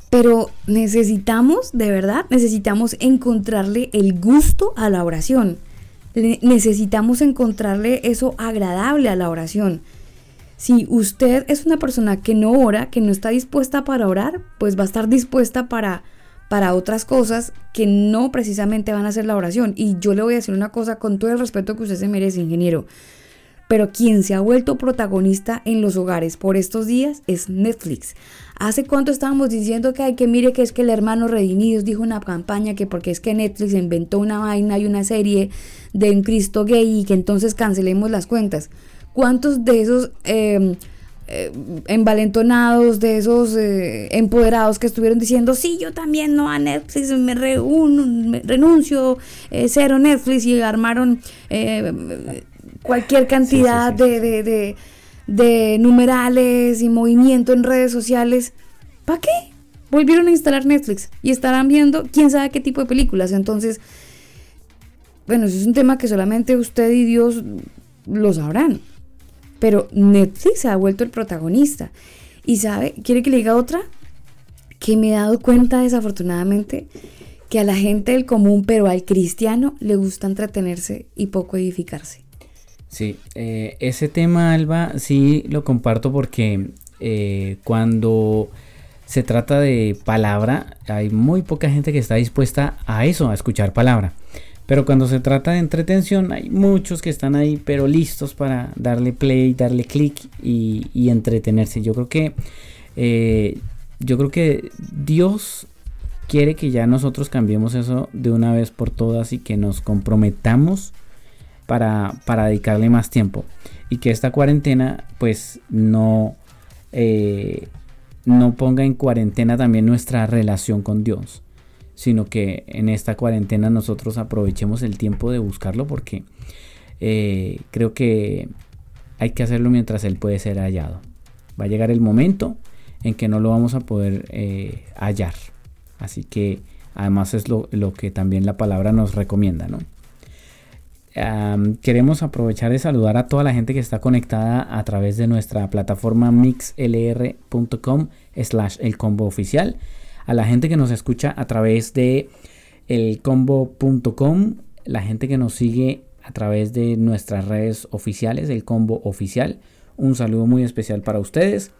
pero necesitamos, de verdad, necesitamos encontrarle el gusto a la oración. necesitamos encontrarle eso agradable a la oración. Si usted es una persona que no ora, que no está dispuesta para orar, pues va a estar dispuesta para, para otras cosas que no precisamente van a ser la oración. Y yo le voy a decir una cosa con todo el respeto que usted se merece, ingeniero pero quien se ha vuelto protagonista en los hogares por estos días es Netflix. ¿Hace cuánto estábamos diciendo que hay que mire que es que el hermano Redimidos dijo una campaña que porque es que Netflix inventó una vaina y una serie de un Cristo gay y que entonces cancelemos las cuentas? ¿Cuántos de esos em, eh, envalentonados, de esos eh, empoderados que estuvieron diciendo, sí, yo también no a Netflix, me, reúno, renuncio, eh, cero Netflix y armaron cualquier cantidad De, de, numerales y movimiento en redes sociales. ¿Para qué? Volvieron a instalar Netflix y estarán viendo quién sabe qué tipo de películas. Entonces, bueno, eso es un tema que solamente usted y Dios lo sabrán. Pero Netflix se ha vuelto el protagonista. Y sabe, ¿quiere que le diga otra? Que me he dado cuenta desafortunadamente que a la gente del común, pero al cristiano, le gusta entretenerse y poco edificarse. Sí, eh, ese tema, Alba, sí lo comparto porque eh, cuando se trata de palabra, hay muy poca gente que está dispuesta a eso, a escuchar palabra. Pero cuando se trata de entretención, hay muchos que están ahí, pero listos para darle play, darle clic y, entretenerse. Yo creo que eh, yo creo que Dios quiere que ya nosotros cambiemos eso de una vez por todas y que nos comprometamos para, dedicarle más tiempo. Y que esta cuarentena pues no, eh, no ponga en cuarentena también nuestra relación con Dios. Sino que en esta cuarentena nosotros aprovechemos el tiempo de buscarlo porque eh, creo que hay que hacerlo mientras Él puede ser hallado. Va a llegar el momento en que no lo vamos a poder eh, hallar. Así que además es lo, lo, que también la palabra nos recomienda, ¿no? Queremos aprovechar de saludar a toda la gente que está conectada a través de nuestra plataforma mixlr.com slash el combo oficial. A la gente que nos escucha a través de elcombo.com. La gente que nos sigue a través de nuestras redes oficiales, el combo oficial. Un saludo muy especial para ustedes.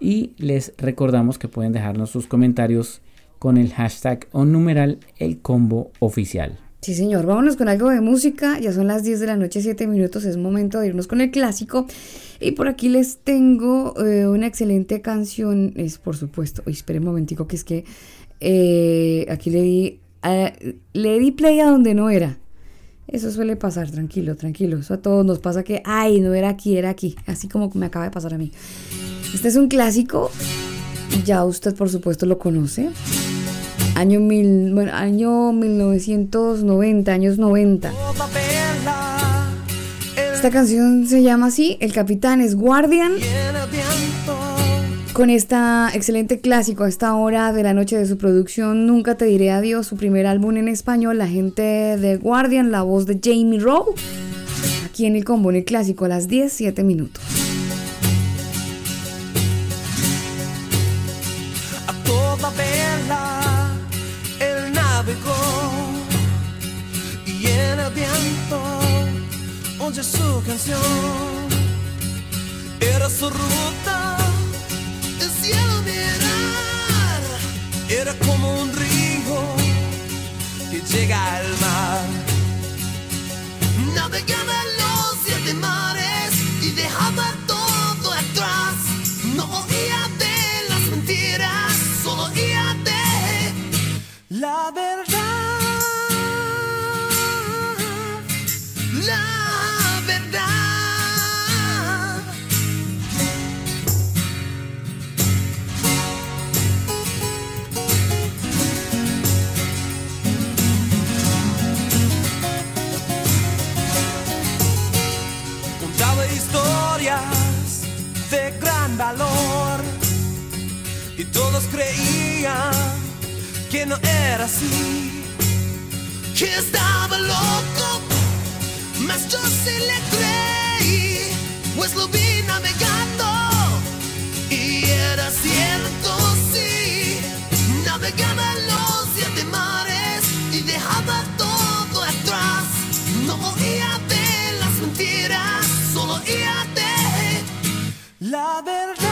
Y les recordamos que pueden dejarnos sus comentarios con el hashtag o numeral el combo oficial. Sí, señor. Vámonos con algo de música. Ya son las 10 de la noche, 7 minutos. Es momento de irnos con el clásico. Y por aquí les tengo eh, una excelente canción. Es por supuesto. Oye, espere un momentico, que es que eh, aquí le di, le di play a donde no era. Eso suele pasar, tranquilo, tranquilo. Eso a todos nos pasa que, ay, no era aquí, era aquí. Así como me acaba de pasar a mí. Este es un clásico. Ya usted, por supuesto, lo conoce año, mil, bueno, año 1990, años 90. Esta canción se llama así, El Capitán es Guardian. Con esta excelente clásico a esta hora de la noche de su producción, Nunca te diré adiós, su primer álbum en español, la gente de Guardian, la voz de Jamie Rowe. Aquí en el combo, en el clásico, a las 10, 7 minutos. Su canción. Era su ruta, el cielo mirar. Era como un río que llega al mar. Navegaba los valor y todos creían que no era así, que estaba loco, mas yo sí le creí, pues lo vi navegar. La verdad.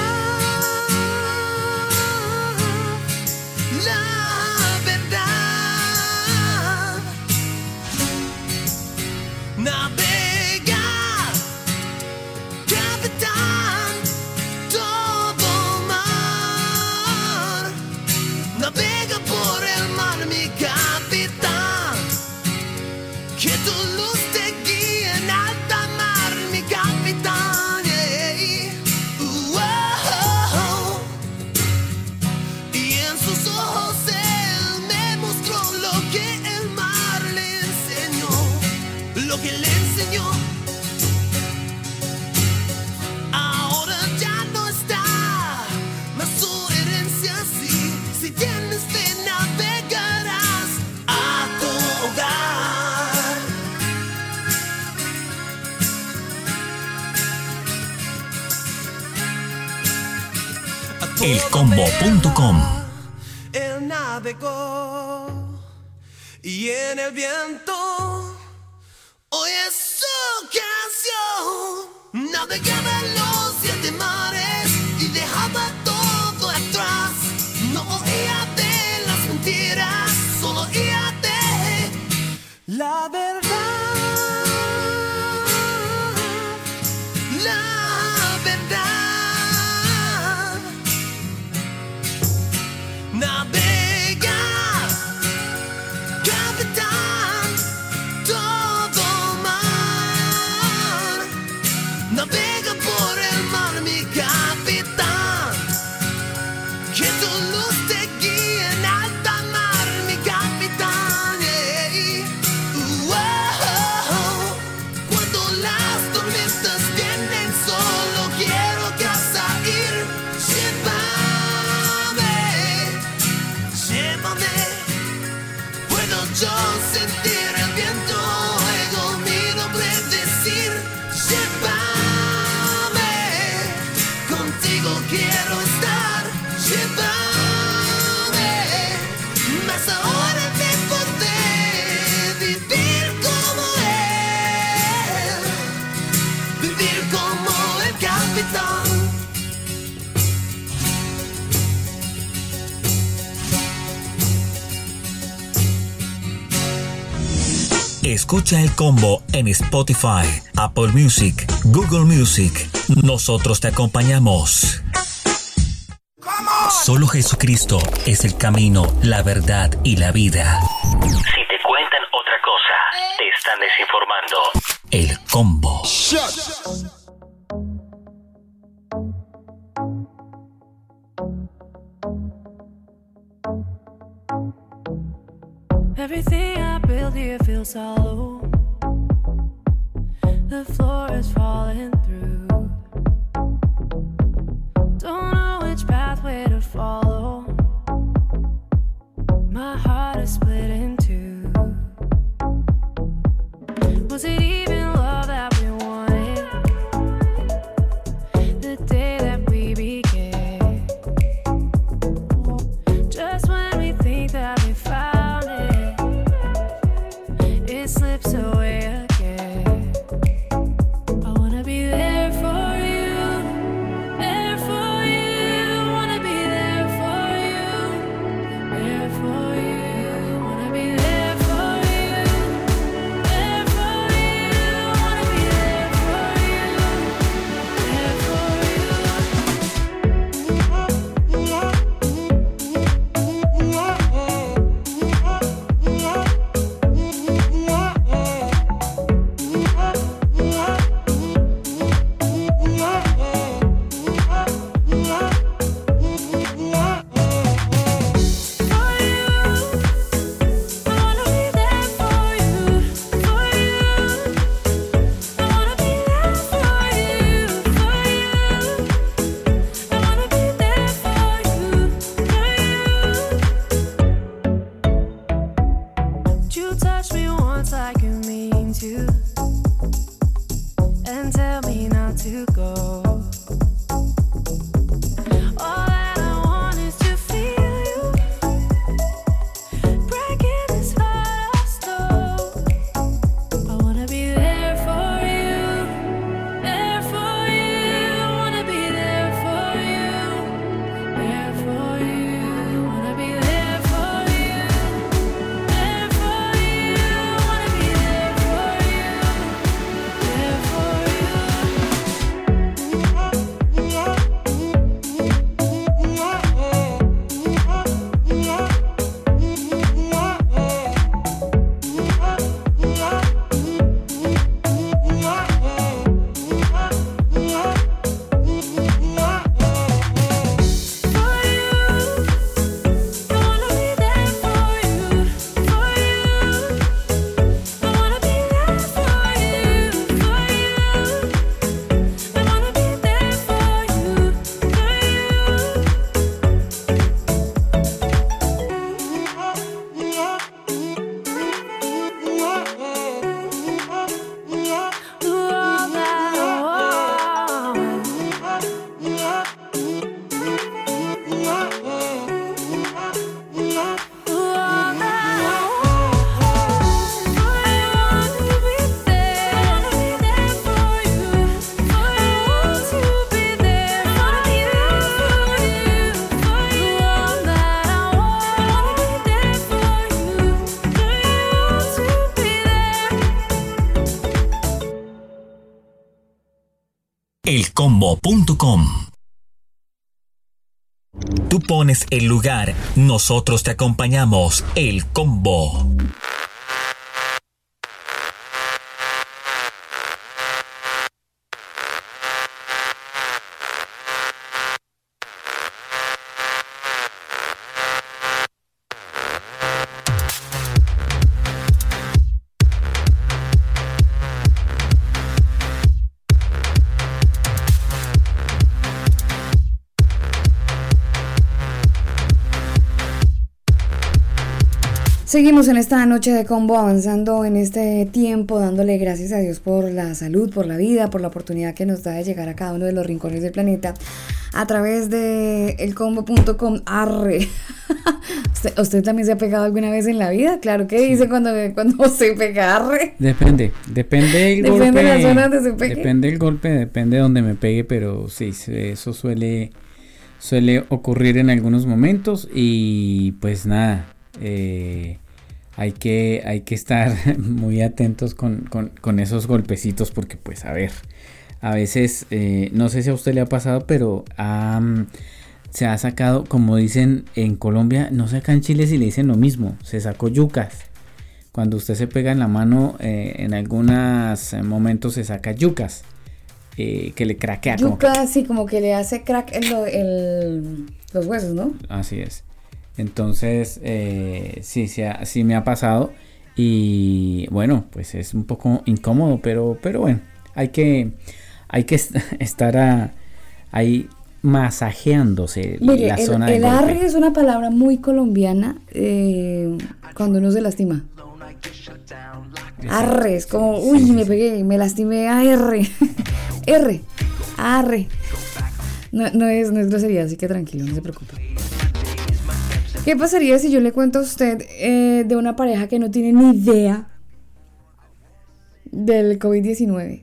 Combo.com. Él navegó y en el viento oye su canción. Navegaba los siete mares y dejaba todo atrás. No oía de las mentiras, solo oía de la verdad. Escucha el combo en Spotify, Apple Music, Google Music. Nosotros te acompañamos. Solo Jesucristo es el camino, la verdad y la vida. Si te cuentan otra cosa, te están desinformando. El combo. Shut. elcombo.com. Tú pones el lugar, nosotros te acompañamos. El combo. Seguimos en esta noche de combo avanzando en este tiempo, dándole gracias a Dios por la salud, por la vida, por la oportunidad que nos da de llegar a cada uno de los rincones del planeta a través de elcombo.com. Arre. ¿Usted, ¿Usted también se ha pegado alguna vez en la vida? Claro que dice cuando, cuando se pega arre. Depende, depende del Depende golpe. de la zona donde se pegue. Depende del golpe, depende de donde me pegue, pero sí, eso suele, suele ocurrir en algunos momentos y pues nada, eh, hay, que, hay que estar muy atentos con, con- con esos golpecitos porque pues a ver, a veces, eh, no sé si a usted le ha pasado, pero se ha sacado, como dicen en Colombia, no sé acá en Chile si le dicen lo mismo, se sacó yucas. Cuando usted se pega en la mano, eh, en algunos momentos se saca yucas. eh, que le craquea. como que- Yuca, así como que le hace crack en lo- el- los huesos, ¿no? Así es. Entonces, eh, sí, sí, sí me ha pasado. Y bueno, pues es un poco incómodo, pero, pero bueno, hay que, hay que est- estar a- ahí masajeándose Mire, la el, zona de el golpe. arre es una palabra muy colombiana eh, cuando uno se lastima. Arre, es como, uy, me pegué, me lastimé, a R. R, arre. No, no, es, no es grosería, así que tranquilo, no se preocupe. ¿Qué pasaría si yo le cuento a usted eh, de una pareja que no tiene ni idea del COVID-19?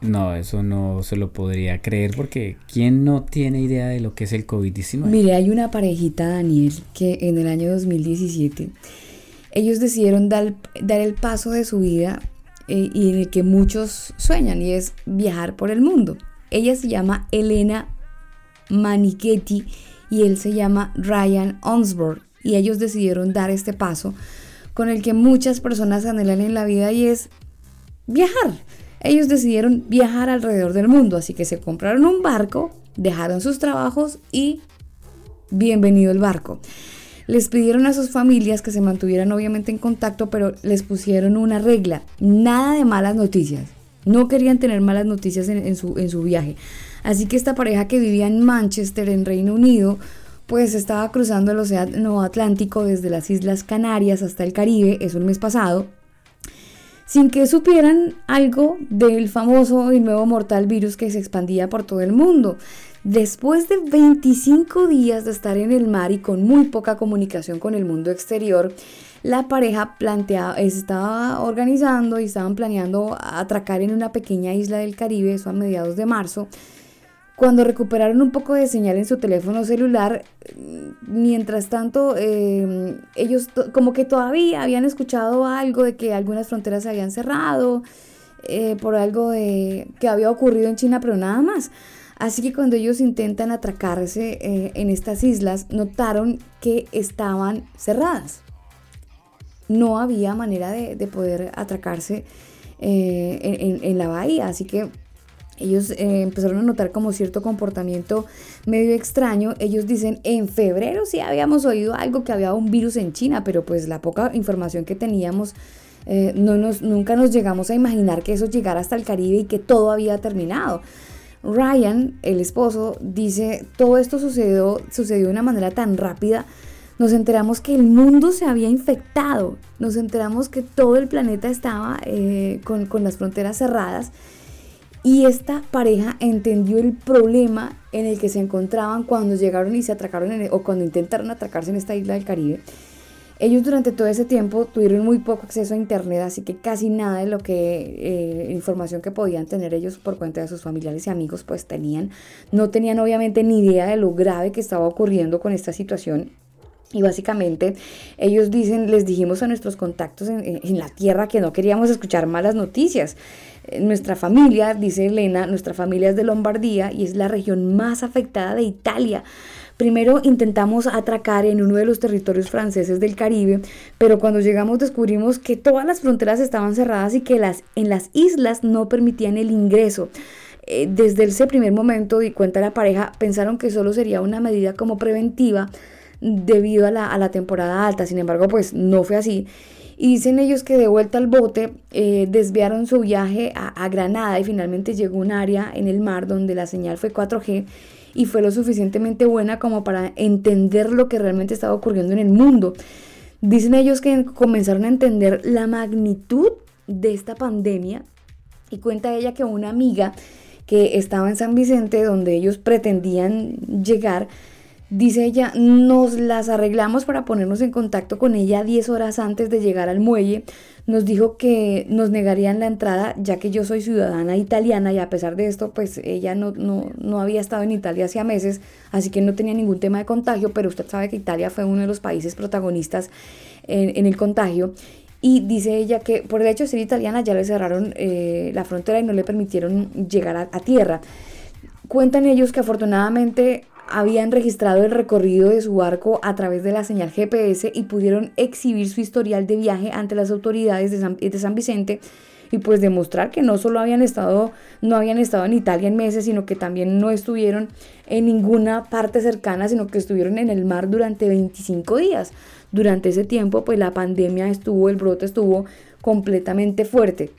No, eso no se lo podría creer porque ¿quién no tiene idea de lo que es el COVID-19? Mire, hay una parejita, Daniel, que en el año 2017 ellos decidieron dar, dar el paso de su vida eh, y en el que muchos sueñan y es viajar por el mundo. Ella se llama Elena Manichetti y él se llama Ryan Onsborg y ellos decidieron dar este paso con el que muchas personas anhelan en la vida y es viajar. Ellos decidieron viajar alrededor del mundo, así que se compraron un barco, dejaron sus trabajos y bienvenido el barco. Les pidieron a sus familias que se mantuvieran obviamente en contacto, pero les pusieron una regla, nada de malas noticias. No querían tener malas noticias en, en su, en su viaje. Así que esta pareja que vivía en Manchester, en Reino Unido, pues estaba cruzando el Océano Atlántico desde las Islas Canarias hasta el Caribe, eso el mes pasado, sin que supieran algo del famoso y nuevo mortal virus que se expandía por todo el mundo. Después de 25 días de estar en el mar y con muy poca comunicación con el mundo exterior, la pareja planteaba, estaba organizando y estaban planeando atracar en una pequeña isla del Caribe, eso a mediados de marzo. Cuando recuperaron un poco de señal en su teléfono celular, mientras tanto, eh, ellos como que todavía habían escuchado algo de que algunas fronteras se habían cerrado, eh, por algo de, que había ocurrido en China, pero nada más. Así que cuando ellos intentan atracarse eh, en estas islas, notaron que estaban cerradas. No había manera de, poder atracarse en, en la bahía, así que ellos eh, empezaron a notar como cierto comportamiento medio extraño. Ellos dicen, en febrero sí habíamos oído algo que había un virus en China, pero pues la poca información que teníamos, eh, no nos, nunca nos llegamos a imaginar que eso llegara hasta el Caribe y que todo había terminado. Ryan, el esposo, dice, todo esto sucedió, sucedió de una manera tan rápida. Nos enteramos que el mundo se había infectado, nos enteramos que todo el planeta estaba eh, con, con las fronteras cerradas y esta pareja entendió el problema en el que se encontraban cuando llegaron y se atracaron o cuando intentaron atracarse en esta isla del Caribe. Ellos durante todo ese tiempo tuvieron muy poco acceso a internet, así que casi nada de lo que eh, información que podían tener ellos por cuenta de sus familiares y amigos pues tenían. No tenían obviamente ni idea de lo grave que estaba ocurriendo con esta situación y básicamente ellos dicen, les dijimos a nuestros contactos en, en, la tierra que no queríamos escuchar malas noticias. Nuestra familia, dice Elena, nuestra familia es de Lombardía y es la región más afectada de Italia. Primero intentamos atracar en uno de los territorios franceses del Caribe, pero cuando llegamos descubrimos que todas las fronteras estaban cerradas y que las, en las islas no permitían el ingreso. Eh, desde ese primer momento, y cuenta la pareja, pensaron que solo sería una medida como preventiva debido a la, a la temporada alta. Sin embargo, pues no fue así y dicen ellos que de vuelta al bote eh, desviaron su viaje a, Granada y finalmente llegó a un área en el mar donde la señal fue 4G y fue lo suficientemente buena como para entender lo que realmente estaba ocurriendo en el mundo. Dicen ellos que comenzaron a entender la magnitud de esta pandemia y cuenta ella que una amiga que estaba en San Vicente donde ellos pretendían llegar, Dice ella, nos las arreglamos para ponernos en contacto con ella 10 horas antes de llegar al muelle. Nos dijo que nos negarían la entrada ya que yo soy ciudadana italiana y a pesar de esto, pues ella no, no, había estado en Italia hacía meses, así que no tenía ningún tema de contagio, pero usted sabe que Italia fue uno de los países protagonistas en, el contagio. Y dice ella que por el hecho de ser italiana ya le cerraron eh, la frontera y no le permitieron llegar a tierra. Cuentan ellos que afortunadamente habían registrado el recorrido de su barco a través de la señal GPS y pudieron exhibir su historial de viaje ante las autoridades de San, Vicente y pues demostrar que no solo habían estado, no habían estado en Italia en meses, sino que también no estuvieron en ninguna parte cercana, sino que estuvieron en el mar durante 25 días. Durante ese tiempo, pues la pandemia estuvo, el brote estuvo completamente fuerte.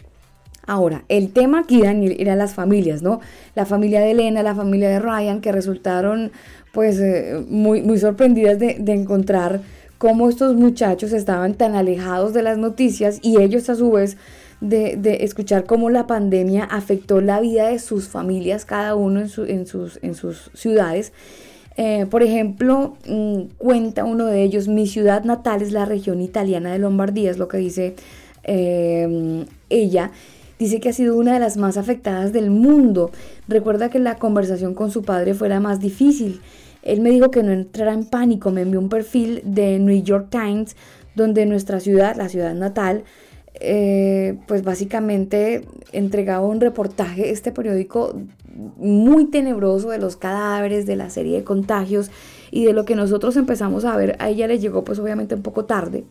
Ahora, el tema aquí, Daniel, era las familias, ¿no? La familia de Elena, la familia de Ryan, que resultaron pues eh, muy, muy sorprendidas de, encontrar cómo estos muchachos estaban tan alejados de las noticias y ellos a su vez de, escuchar cómo la pandemia afectó la vida de sus familias, cada uno en, sus, en sus ciudades. Eh, por ejemplo, mm, cuenta uno de ellos, mi ciudad natal es la región italiana de Lombardía, es lo que dice eh, ella. Dice que ha sido una de las más afectadas del mundo. Recuerda que la conversación con su padre fue la más difícil. Él me dijo que no entrara en pánico. Me envió un perfil de New York Times donde nuestra ciudad, la ciudad natal, eh, pues básicamente entregaba un reportaje, este periódico muy tenebroso de los cadáveres, de la serie de contagios y de lo que nosotros empezamos a ver. A ella le llegó pues obviamente un poco tarde,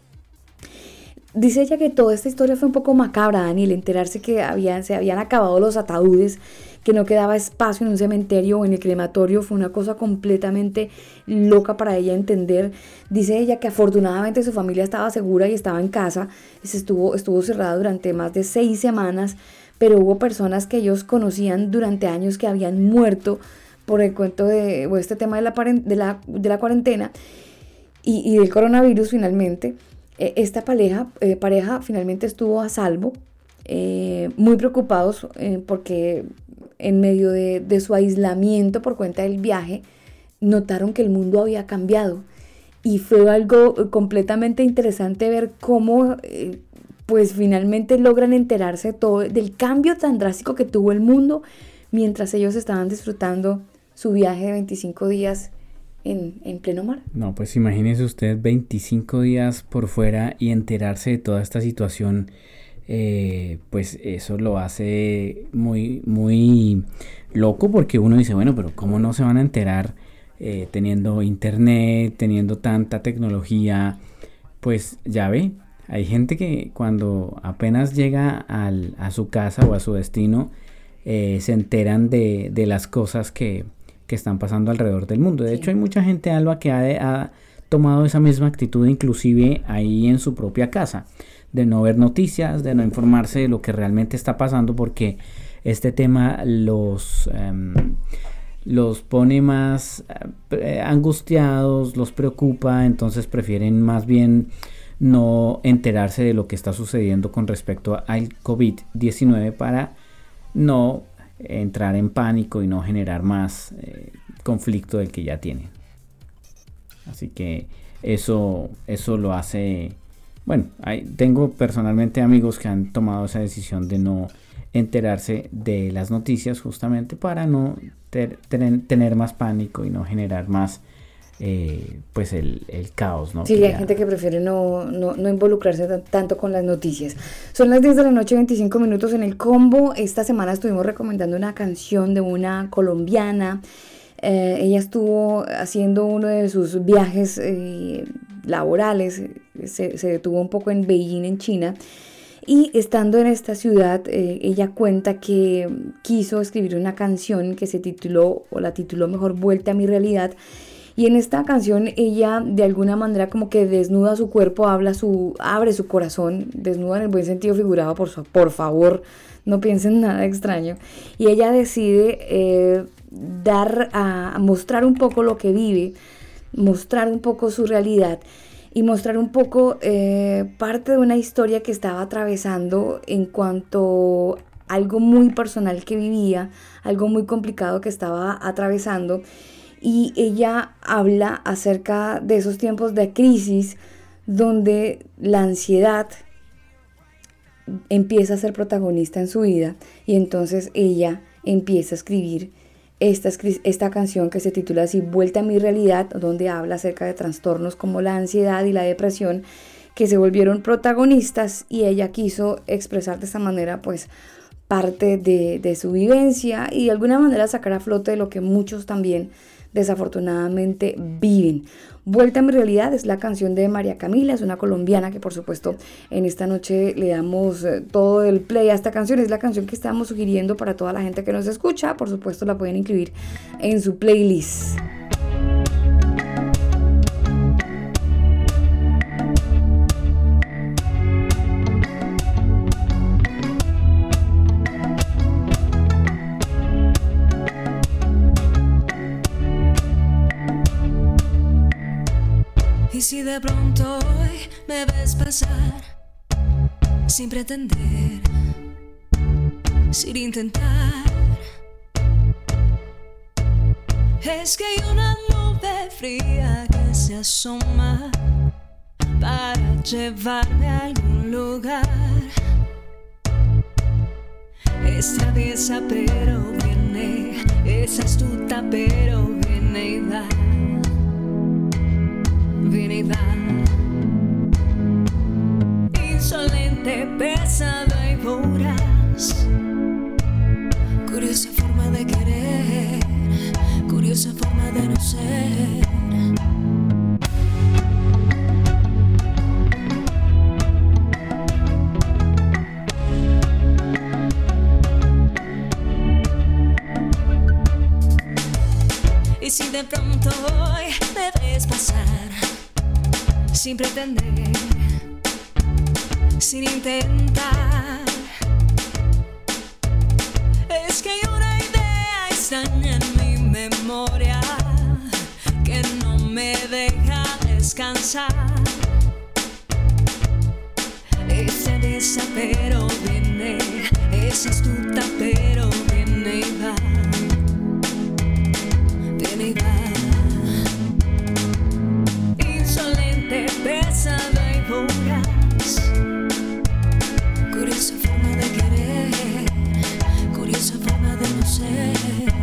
Dice ella que toda esta historia fue un poco macabra, Daniel, enterarse que se habían acabado los ataúdes, que no quedaba espacio en un cementerio o en el crematorio, fue una cosa completamente loca para ella entender. Dice ella que afortunadamente su familia estaba segura y estaba en casa, estuvo, estuvo cerrada durante más de seis semanas, pero hubo personas que ellos conocían durante años que habían muerto por el cuento de este tema de la, de la, de la cuarentena y del coronavirus finalmente. E, esta pareja, eh, pareja finalmente estuvo a salvo eh, muy preocupados eh, porque en medio de, de su aislamiento por cuenta del viaje, notaron que el mundo había cambiado. Y fue algo completamente interesante ver cómo, eh, pues finalmente logran enterarse todo del cambio tan drástico que tuvo el mundo mientras ellos estaban disfrutando su viaje de 25 días en, en pleno mar. No, pues imagínese usted 25 días por fuera y enterarse de toda esta situación, eh, pues eso lo hace muy, muy loco porque uno dice, bueno, pero ¿cómo no se van a enterar eh, teniendo internet, teniendo tanta tecnología? Pues ya ve, hay gente que cuando apenas llega al- a su casa o a su destino, eh, se enteran de, de las cosas que, que están pasando alrededor del mundo. De hecho, hay mucha gente, Alba, que ha, ha tomado esa misma actitud inclusive ahí en su propia casa, de no ver noticias, de no informarse de lo que realmente está pasando, porque este tema los... em, los pone más eh, angustiados, los preocupa, entonces prefieren más bien no enterarse de lo que está sucediendo con respecto al COVID-19 para no entrar en pánico y no generar más eh, conflicto del que ya tienen. Así que eso, eso lo hace, bueno, tengo personalmente amigos que han tomado esa decisión de no enterarse de las noticias justamente para no tener más pánico y no generar más eh, pues el, el caos, ¿no? Sí, Que hay ya- gente que prefiere no, no, no involucrarse tan- tanto con las noticias. Son las 10 de la noche, 25 minutos en el combo. Esta semana estuvimos recomendando una canción de una colombiana. Eh, ella estuvo haciendo uno de sus viajes eh, laborales, se, se detuvo un poco en Beijing, en China. Y estando en esta ciudad, ella cuenta que quiso escribir una canción que se tituló, o la tituló mejor, Vuelta a mi realidad. Y en esta canción ella de alguna manera como que desnuda su cuerpo, habla su, abre su corazón, desnuda en el buen sentido figurado, por, su- por favor, no piensen nada extraño. Y ella decide eh, dar a, mostrar un poco lo que vive, mostrar un poco su realidad y mostrar un poco eh, parte de una historia que estaba atravesando en cuanto a algo muy personal que vivía, algo muy complicado que estaba atravesando. Y ella habla acerca de esos tiempos de crisis donde la ansiedad empieza a ser protagonista en su vida y entonces ella empieza a escribir esta, esta canción que se titula así Vuelta a mi realidad, donde habla acerca de trastornos como la ansiedad y la depresión que se volvieron protagonistas y ella quiso expresar de esta manera pues parte de, de su vivencia y de alguna manera sacar a flote lo que muchos también desafortunadamente viven. Vuelta a mi realidad es la canción de María Camila, es una colombiana que por supuesto en esta noche le damos eh, todo el play a esta canción, es la canción que estamos sugiriendo para toda la gente que nos escucha, por supuesto la pueden incluir en su playlist. Si de pronto hoy me ves pasar sin pretender, sin intentar, es que hay una nube fría que se asoma para llevarme a algún lugar. Es traviesa pero viene, es astuta pero viene y da Insolente, pesada y voraz. Curiosa forma de querer, curiosa forma de no ser. Y si de pronto hoy me ves pasar sin pretender, sin intentar. Es que hay una idea extraña en mi memoria que no me deja descansar. Ese desapero viene, esa astuta pero viene y va, viene y va. Curiosa forma de querer, curiosa forma de no ser.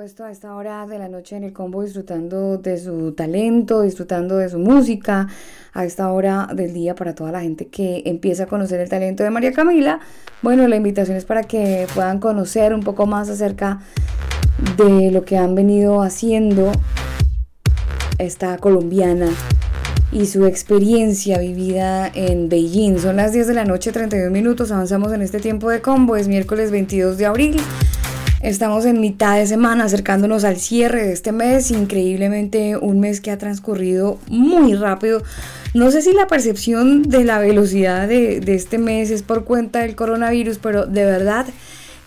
Supuesto, a esta hora de la noche en el combo, disfrutando de su talento, disfrutando de su música, a esta hora del día para toda la gente que empieza a conocer el talento de María Camila. Bueno, la invitación es para que puedan conocer un poco más acerca de lo que han venido haciendo esta colombiana y su experiencia vivida en Beijing. Son las 10 de la noche, 32 minutos. Avanzamos en este tiempo de combo. Es miércoles 22 de abril. Estamos en mitad de semana, acercándonos al cierre de este mes. Increíblemente, un mes que ha transcurrido muy rápido. No sé si la percepción de la velocidad de, de este mes es por cuenta del coronavirus, pero de verdad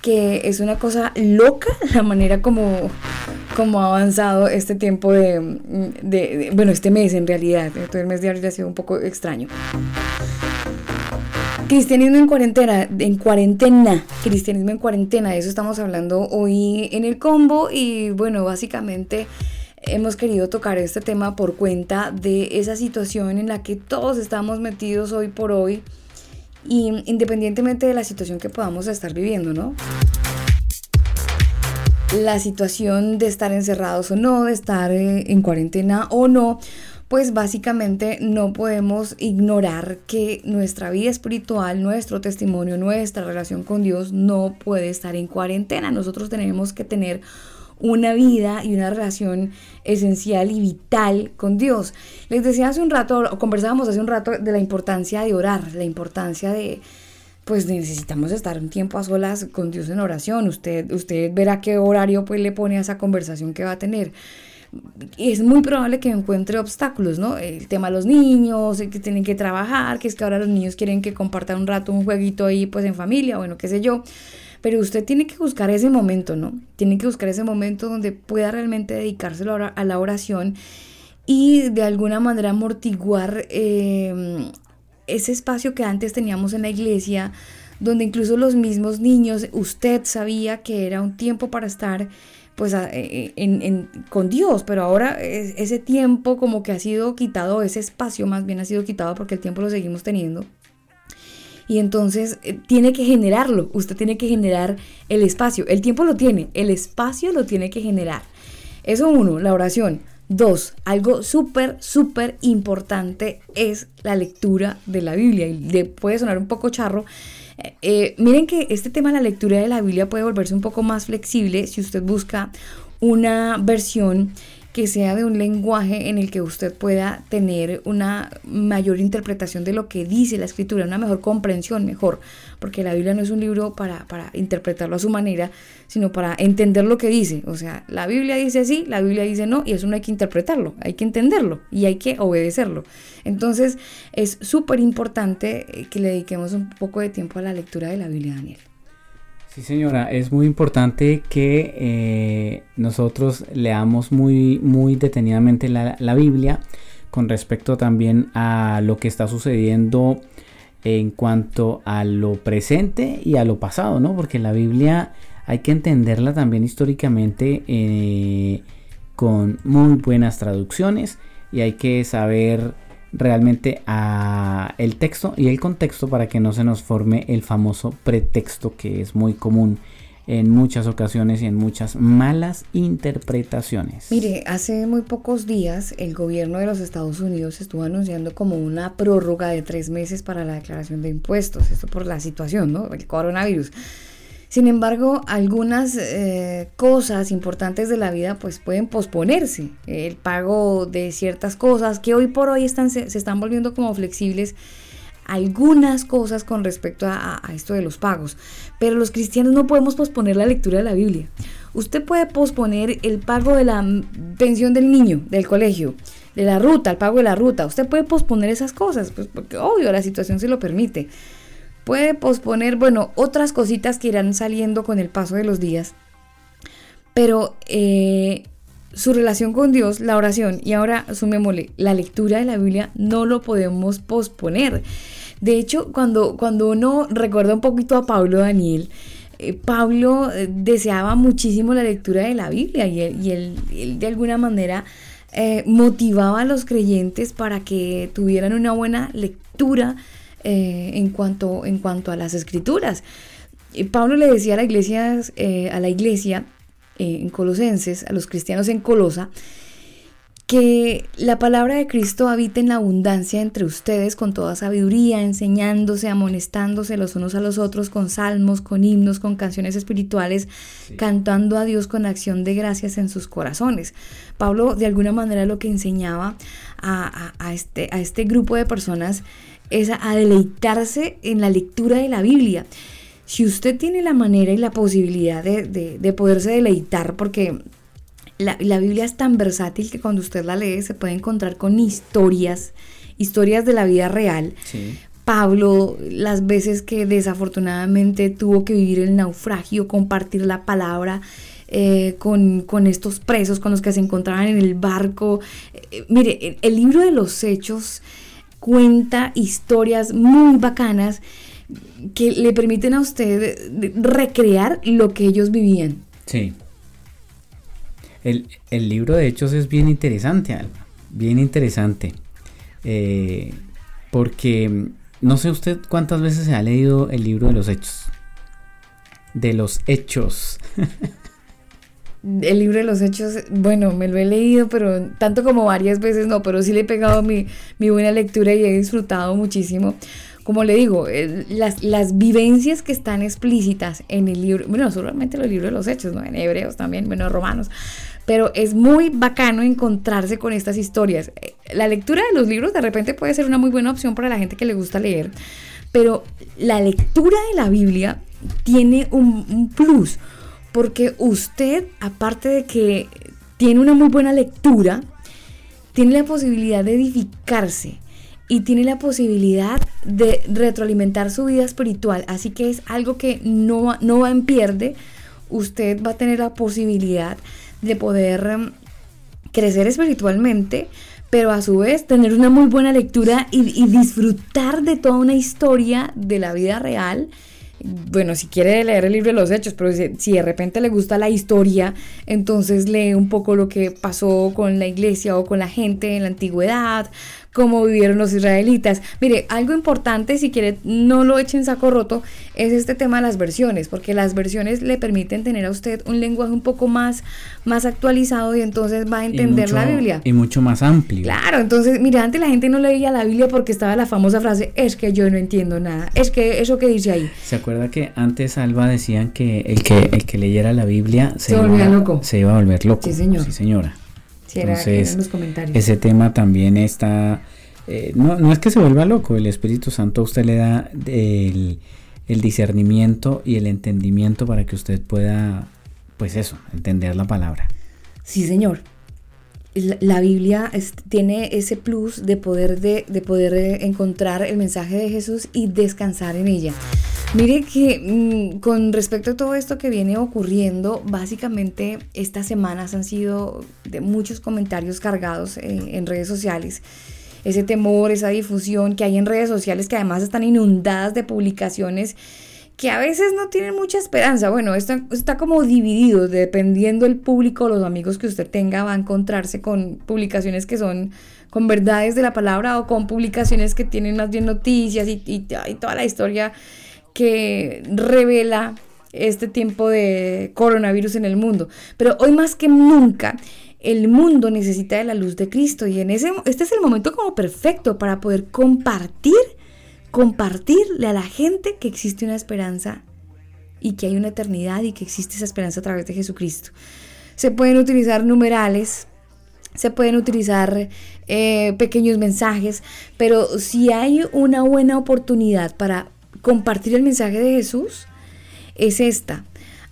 que es una cosa loca la manera como, como ha avanzado este tiempo de, de- de- bueno, este mes en realidad, todo el mes de abril ha sido un poco extraño. Cristianismo en cuarentena, en cuarentena, cristianismo en cuarentena, de eso estamos hablando hoy en el combo y bueno, básicamente hemos querido tocar este tema por cuenta de esa situación en la que todos estamos metidos hoy por hoy y independientemente de la situación que podamos estar viviendo, ¿no? La situación de estar encerrados o no, de estar eh, en cuarentena o no, pues básicamente no podemos ignorar que nuestra vida espiritual, nuestro testimonio, nuestra relación con Dios no puede estar en cuarentena. Nosotros tenemos que tener una vida y una relación esencial y vital con Dios. Les decía hace un rato, o conversábamos hace un rato de la importancia de orar, la importancia de, pues necesitamos estar un tiempo a solas con Dios en oración. Usted, usted verá qué horario pues le pone a esa conversación que va a tener. Es muy probable que encuentre obstáculos, ¿no? El tema de los niños, que tienen que trabajar, que es que ahora los niños quieren que compartan un rato un jueguito ahí pues en familia, bueno, qué sé yo. Pero usted tiene que buscar ese momento, ¿no? Tiene que buscar ese momento donde pueda realmente dedicárselo a la oración y de alguna manera amortiguar eh, ese espacio que antes teníamos en la iglesia, donde incluso los mismos niños, usted sabía que era un tiempo para estar pues a- eh, en- con Dios, pero ahora es- ese tiempo como que ha sido quitado, ese espacio más bien ha sido quitado porque el tiempo lo seguimos teniendo. Y entonces eh, tiene que generarlo, usted tiene que generar el espacio, el tiempo lo tiene, el espacio lo tiene que generar. Eso uno, la oración. Dos, algo súper, súper importante es la lectura de la Biblia. Y puede sonar un poco charro. Eh, miren que este tema de la lectura de la Biblia puede volverse un poco más flexible si usted busca una versión que sea de un lenguaje en el que usted pueda tener una mayor interpretación de lo que dice la escritura, una mejor comprensión, mejor, porque la Biblia no es un libro para, para interpretarlo a su manera, sino para entender lo que dice. O sea, la Biblia dice sí, la Biblia dice no, y eso no hay que interpretarlo, hay que entenderlo y hay que obedecerlo. Entonces, es súper importante eh, que le dediquemos un poco de tiempo a la lectura de la Biblia, Daniel. Sí, señora, es muy importante que eh, nosotros leamos muy, muy detenidamente la, Biblia con respecto también a lo que está sucediendo en cuanto a lo presente y a lo pasado, ¿no? Porque la Biblia hay que entenderla también históricamente eh, con muy buenas traducciones y hay que saber realmente a el texto y el contexto para que no se nos forme el famoso pretexto que es muy común en muchas ocasiones y en muchas malas interpretaciones. Mire, hace muy pocos días el gobierno de los Estados Unidos estuvo anunciando como una prórroga de tres meses para la declaración de impuestos, esto por la situación, ¿no? El coronavirus. Sin embargo, algunas eh, cosas importantes de la vida pues pueden posponerse. El pago de ciertas cosas que hoy por hoy están, se, se están volviendo como flexibles algunas cosas con respecto a, a, esto de los pagos. Pero los cristianos no podemos posponer la lectura de la Biblia. Usted puede posponer el pago de la pensión del niño, del colegio, de la ruta, el pago de la ruta. Usted puede posponer esas cosas, pues porque obvio la situación se lo permite. Puede posponer, bueno, otras cositas que irán saliendo con el paso de los días. Pero eh, su relación con Dios, la oración y ahora sumémosle la lectura de la Biblia, no lo podemos posponer. De hecho, cuando, cuando uno recuerda un poquito a Pablo Daniel, eh, Pablo eh, deseaba muchísimo la lectura de la Biblia y él, y él, de alguna manera eh, motivaba a los creyentes para que tuvieran una buena lectura en, cuanto, en cuanto a las escrituras. Y Pablo le decía a la iglesia, eh, a la iglesia eh, en Colosenses, a los cristianos en Colosa, que la palabra de Cristo habita en la abundancia entre ustedes con toda sabiduría, enseñándose, amonestándose los unos a los otros con salmos, con himnos, con canciones espirituales, cantando a Dios con acción de gracias en sus corazones. Pablo de alguna manera lo que enseñaba a, a- a este, a este grupo de personas es a, deleitarse en la lectura de la Biblia. Si usted tiene la manera y la posibilidad de, de- de poderse deleitar, porque la, la Biblia es tan versátil que cuando usted la lee se puede encontrar con historias, historias de la vida real. Sí. Pablo, las veces que desafortunadamente tuvo que vivir el naufragio, compartir la palabra eh, con, con estos presos con los que se encontraban en el barco. Eh, mire, el libro de los hechos cuenta historias muy bacanas que le permiten a usted recrear lo que ellos vivían. Sí. El, el libro de Hechos es bien interesante, Alba. Bien interesante. Eh, porque mm, no sé usted cuántas veces se ha leído el libro de los Hechos. De los Hechos. El libro de los hechos, bueno, me lo he leído, pero tanto como varias veces no, pero sí le he pegado mi, mi buena lectura y he disfrutado muchísimo. Como le digo, las, las vivencias que están explícitas en el libro, bueno, solamente los libros de los hechos, ¿no? En hebreos también, bueno, romanos, pero es muy bacano encontrarse con estas historias. Eh, La lectura de los libros de repente puede ser una muy buena opción para la gente que le gusta leer, pero la lectura de la Biblia tiene un, un plus, porque usted, aparte de que tiene una muy buena lectura, tiene la posibilidad de edificarse y tiene la posibilidad de retroalimentar su vida espiritual. Así que es algo que no, no va en pierde. Usted va a tener la posibilidad de poder em, crecer espiritualmente, pero a su vez tener una muy buena lectura y, y disfrutar de toda una historia de la vida real. Bueno, si quiere leer el libro de los hechos, pero si, si de repente le gusta la historia, entonces lee un poco lo que pasó con la iglesia o con la gente en la antigüedad, cómo vivieron los israelitas. Mire, algo importante, si quiere, no lo echen saco roto, es este tema de las versiones, porque las versiones le permiten tener a usted un lenguaje un poco más, más actualizado y entonces va a entender la Biblia. Y mucho más amplio. Claro, entonces, mira, antes la gente no leía la Biblia porque estaba la famosa frase, es que yo no entiendo nada, es que eso que dice ahí. ¿Se acuerda que antes Alba decían que el que, el que leyera la Biblia Se iba- loco. Se iba a volver loco. Sí, señor. Sí, señora. Sí, era- Entonces, eran los comentarios. ese tema también está... eh, no, no es que se vuelva loco, el Espíritu Santo a usted le da el, el discernimiento y el entendimiento para que usted pueda, pues eso, entender la palabra. Sí, señor. La, la Biblia es- tiene ese plus de poder, de, de poder eh, encontrar el mensaje de Jesús y descansar en ella. Mire que mm, con respecto a todo esto que viene ocurriendo, básicamente estas semanas han sido de muchos comentarios cargados eh, en redes sociales. Ese temor, esa difusión que hay en redes sociales que además están inundadas de publicaciones que a veces no tienen mucha esperanza. Bueno, esto está como dividido, dependiendo el público, los amigos que usted tenga, va a encontrarse con publicaciones que son con verdades de la palabra o con publicaciones que tienen más bien noticias y toda la historia que revela este tiempo de coronavirus en el mundo. Pero hoy más que nunca, el mundo necesita de la luz de Cristo y en ese, este es el momento como perfecto para poder compartir compartirle a la gente que existe una esperanza y que hay una eternidad y que existe esa esperanza a través de Jesucristo. Se pueden utilizar numerales, se pueden utilizar eh, pequeños mensajes, pero si hay una buena oportunidad para compartir el mensaje de Jesús, es esta.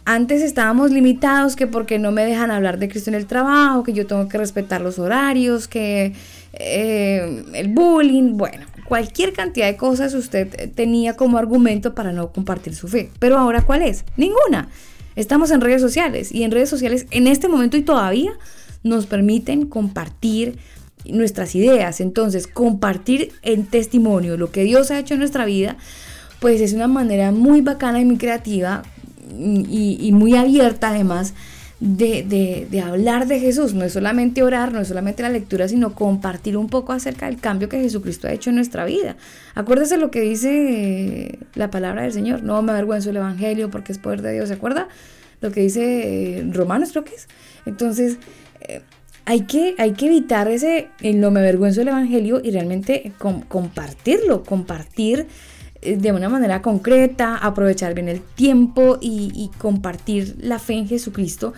Antes estábamos limitados que porque no me dejan hablar de Cristo en el trabajo, que yo tengo que respetar los horarios, que eh, el bullying, bueno, cualquier cantidad de cosas usted tenía como argumento para no compartir su fe. Pero ahora, ¿cuál es? Ninguna. Estamos en redes sociales y en redes sociales en este momento y todavía nos permiten compartir nuestras ideas. Entonces, compartir en testimonio lo que Dios ha hecho en nuestra vida, pues es una manera muy bacana y muy creativa y, muy abierta además de, de, hablar de Jesús. No es solamente orar, no es solamente la lectura, sino compartir un poco acerca del cambio que Jesucristo ha hecho en nuestra vida. Acuérdese lo que dice la palabra del Señor. No me avergüenzo del Evangelio porque es poder de Dios. ¿Se acuerda? Lo que dice eh, Romanos, creo que es. Entonces, eh, hay que, hay que evitar ese, en no me avergüenzo del Evangelio y realmente com- compartirlo, compartir de una manera concreta, aprovechar bien el tiempo y, y compartir la fe en Jesucristo,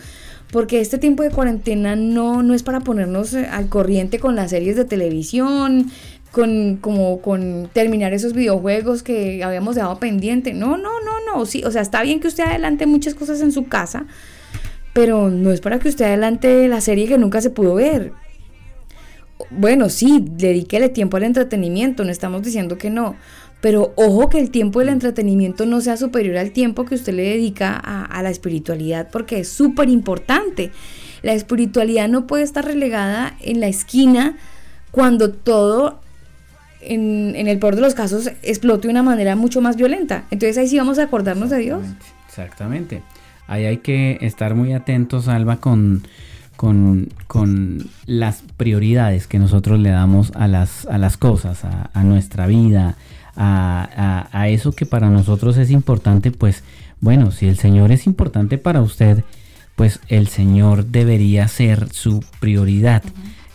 porque este tiempo de cuarentena no, no es para ponernos eh, al corriente con las series de televisión, con, como, con terminar esos videojuegos que habíamos dejado pendiente. No, no, no, no, sí, o sea, está bien que usted adelante muchas cosas en su casa, pero no es para que usted adelante la serie que nunca se pudo ver. Bueno, sí, dedíquele tiempo al entretenimiento, no estamos diciendo que no, pero ojo que el tiempo del entretenimiento no sea superior al tiempo que usted le dedica a, la espiritualidad, porque es súper importante. La espiritualidad no puede estar relegada en la esquina cuando todo, en, en el peor de los casos, explote de una manera mucho más violenta. Entonces ahí sí vamos a acordarnos de Dios. Exactamente. Ahí hay que estar muy atentos, Alba, con, con, las prioridades que nosotros le damos a las, a las cosas, a nuestra vida, a, a- a eso que para nosotros es importante, pues bueno, si el Señor es importante para usted, pues el Señor debería ser su prioridad.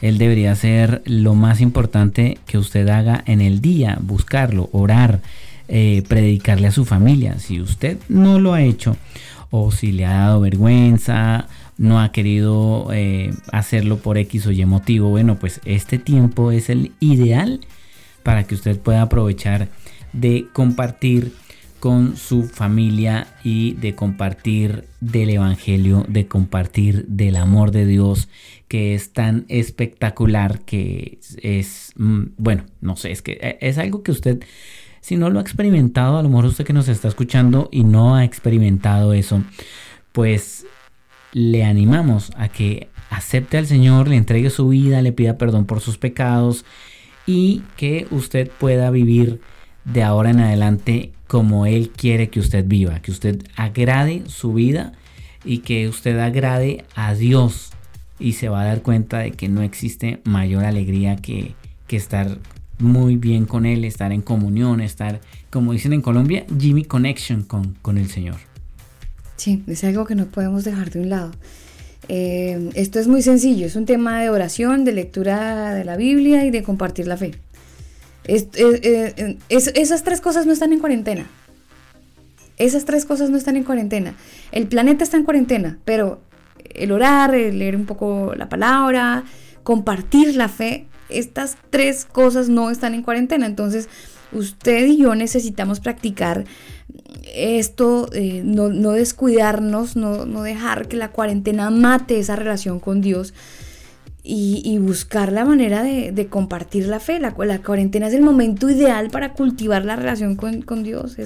Él debería ser lo más importante que usted haga en el día, buscarlo, orar, eh, predicarle a su familia. Si usted no lo ha hecho o si le ha dado vergüenza, no ha querido eh, hacerlo por X o Y motivo, bueno, pues este tiempo es el ideal para que usted pueda aprovechar de compartir con su familia y de compartir del Evangelio, de compartir del amor de Dios que es tan espectacular que es, mm, bueno, no sé, es que eh, es algo que usted, si no lo ha experimentado, a lo mejor usted que nos está escuchando y no ha experimentado eso, pues le animamos a que acepte al Señor, le entregue su vida, le pida perdón por sus pecados y que usted pueda vivir de ahora en adelante como Él quiere que usted viva, que usted agrade su vida y que usted agrade a Dios y se va a dar cuenta de que no existe mayor alegría que, que estar muy bien con Él, estar en comunión, estar, como dicen en Colombia, Jimmy Connection con, con el Señor. Sí, es algo que no podemos dejar de un lado. Eh, esto es muy sencillo, es un tema de oración, de lectura de la Biblia y de compartir la fe. Es- es- eh, es- esas tres cosas no están en cuarentena. Esas tres cosas no están en cuarentena. El planeta está en cuarentena, pero el orar, el leer un poco la palabra, compartir la fe, estas tres cosas no están en cuarentena. Entonces, usted y yo necesitamos practicar esto, eh, no, no descuidarnos, no, dejar que la cuarentena mate esa relación con Dios y, buscar la manera de, compartir la fe. La, cuarentena es el momento ideal para cultivar la relación con, Dios.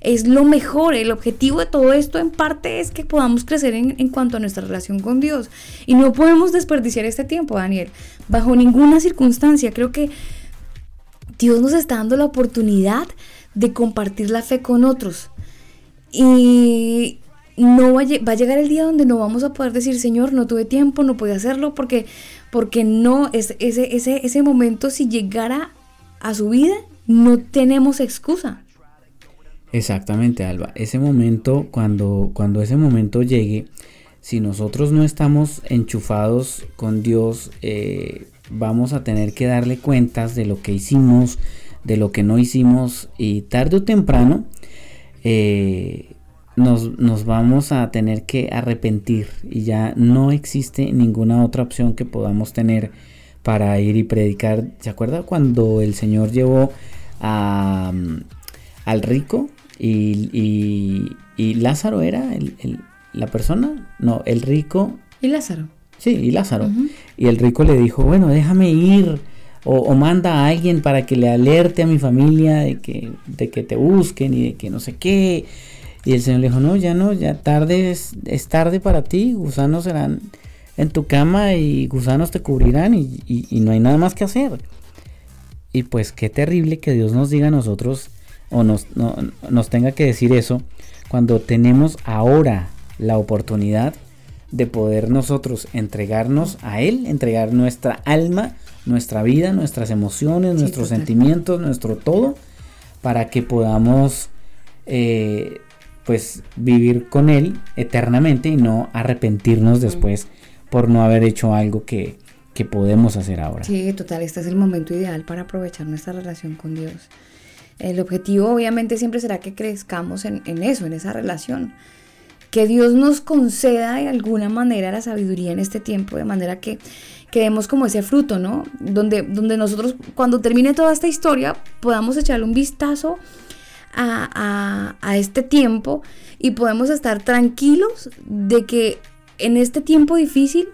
Es, lo mejor. El objetivo de todo esto en parte es que podamos crecer en cuanto a nuestra relación con Dios. Y no podemos desperdiciar este tiempo, Daniel. Bajo ninguna circunstancia. Creo que Dios nos está dando la oportunidad de compartir la fe con otros. Y no va a, llegar el día donde no vamos a poder decir, Señor, no tuve tiempo, no pude hacerlo, porque, porque no, es, ese, ese, ese momento, si llegara a su vida, no tenemos excusa. Exactamente, Alba. Ese momento, cuando, cuando ese momento llegue, si nosotros no estamos enchufados con Dios, eh, vamos a tener que darle cuentas de lo que hicimos, de lo que no hicimos y tarde o temprano eh, nos, nos vamos a tener que arrepentir y ya no existe ninguna otra opción que podamos tener para ir y predicar. ¿Se acuerda cuando el Señor llevó a, mm, al rico y, y- y Lázaro era el- el- la persona? No, el rico. ¿Y Lázaro? Sí, y Lázaro. Y el rico le dijo, bueno, déjame ir. O, o manda a alguien para que le alerte a mi familia de que, de que te busquen y de que no sé qué. Y el Señor le dijo, no, ya no, ya tarde es, es tarde para ti. Gusanos serán en tu cama y gusanos te cubrirán y, y- y no hay nada más que hacer. Y pues qué terrible que Dios nos diga a nosotros o nos, no- nos tenga que decir eso cuando tenemos ahora la oportunidad de poder nosotros entregarnos a Él, entregar nuestra alma, nuestra vida, nuestras emociones, Sí, nuestros total. sentimientos, nuestro todo, para que podamos eh, pues vivir con Él eternamente y no arrepentirnos después por no haber hecho algo que, que podemos hacer ahora. Sí, total, este es el momento ideal para aprovechar nuestra relación con Dios. El objetivo obviamente siempre será que crezcamos en, en eso, en esa relación. Que Dios nos conceda de alguna manera la sabiduría en este tiempo, de manera que, que demos como ese fruto, ¿no? Donde, donde nosotros, cuando termine toda esta historia, podamos echarle un vistazo a, a- a este tiempo y podemos estar tranquilos de que en este tiempo difícil,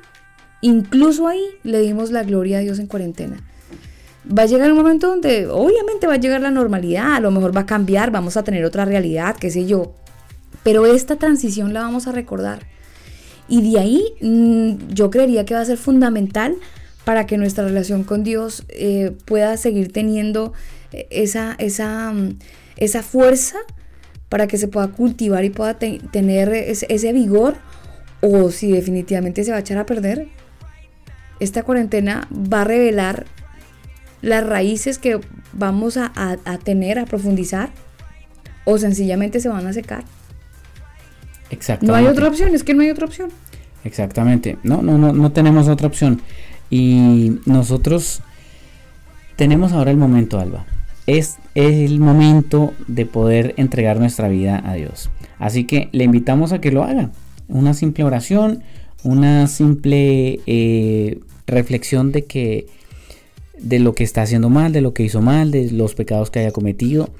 incluso ahí, le dimos la gloria a Dios en cuarentena. Va a llegar un momento donde obviamente va a llegar la normalidad, a lo mejor va a cambiar, vamos a tener otra realidad, qué sé yo, pero esta transición la vamos a recordar. Y de ahí mm, yo creería que va a ser fundamental para que nuestra relación con Dios eh, pueda seguir teniendo eh, esa, esa, mm, esa fuerza para que se pueda cultivar y pueda te- tener ese, vigor o si definitivamente se va a echar a perder. Esta cuarentena va a revelar las raíces que vamos a- a tener, a profundizar o sencillamente se van a secar. No Exactamente. hay otra opción, es que no hay otra opción. Exactamente. No, no, no, no tenemos otra opción. Y nosotros tenemos ahora el momento, Alba. Es el momento de poder entregar nuestra vida a Dios. Así que le invitamos a que lo haga. Una simple oración, una simple eh, reflexión de que de lo que está haciendo mal, de lo que hizo mal, de los pecados que haya cometido.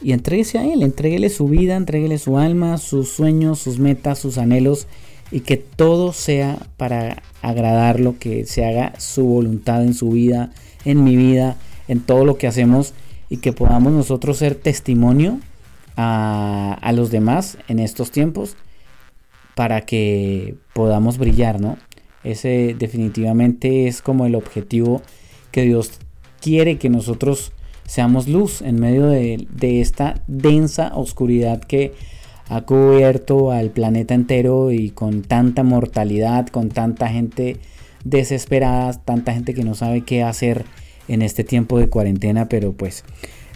Y entréguese a Él, entréguele su vida, entréguele su alma, sus sueños, sus metas, sus anhelos. Y que todo sea para agradarlo, que se haga su voluntad en su vida, en mi vida, en todo lo que hacemos. Y que podamos nosotros ser testimonio a, a los demás en estos tiempos para que podamos brillar, ¿no? Ese definitivamente es como el objetivo que Dios quiere que nosotros seamos luz en medio de, esta densa oscuridad que ha cubierto al planeta entero y con tanta mortalidad, con tanta gente desesperada, tanta gente que no sabe qué hacer en este tiempo de cuarentena, pero pues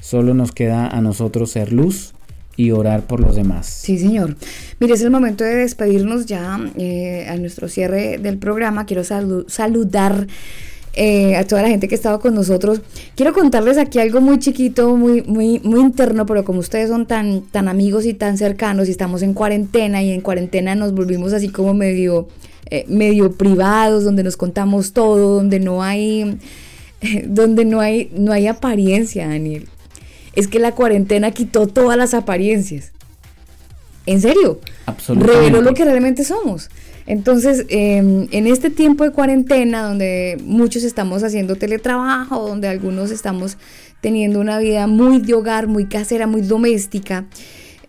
solo nos queda a nosotros ser luz y orar por los demás. Sí, señor. Mire, es el momento de despedirnos ya eh, a nuestro cierre del programa. Quiero salu- saludar eh, a toda la gente que ha estado con nosotros. Quiero contarles aquí algo muy chiquito, muy, muy, muy interno, pero como ustedes son tan, tan amigos y tan cercanos y estamos en cuarentena y en cuarentena nos volvimos así como medio, eh, medio privados, donde nos contamos todo, donde no hay, donde no hay, no hay apariencia, Daniel. Es que la cuarentena quitó todas las apariencias. En serio, Absolutamente. reveló lo que realmente somos. Entonces, eh, en este tiempo de cuarentena, donde muchos estamos haciendo teletrabajo, donde algunos estamos teniendo una vida muy de hogar, muy casera, muy doméstica,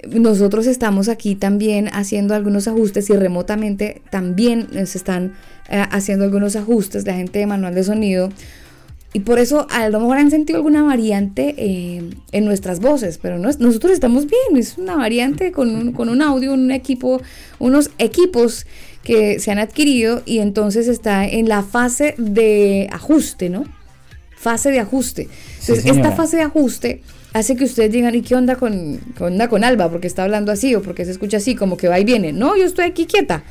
nosotros estamos aquí también haciendo algunos ajustes y remotamente también se están eh, haciendo algunos ajustes, la gente de manual de sonido. Y por eso a lo mejor han sentido alguna variante eh, en nuestras voces, pero no es- nosotros estamos bien, es una variante con un, con un audio, un equipo, unos equipos que se han adquirido y entonces está en la fase de ajuste, ¿no? Fase de ajuste. Entonces, esta fase de ajuste hace que ustedes digan, ¿y qué onda con, qué onda con Alba? Porque está hablando así o porque se escucha así, como que va y viene. No, yo estoy aquí quieta.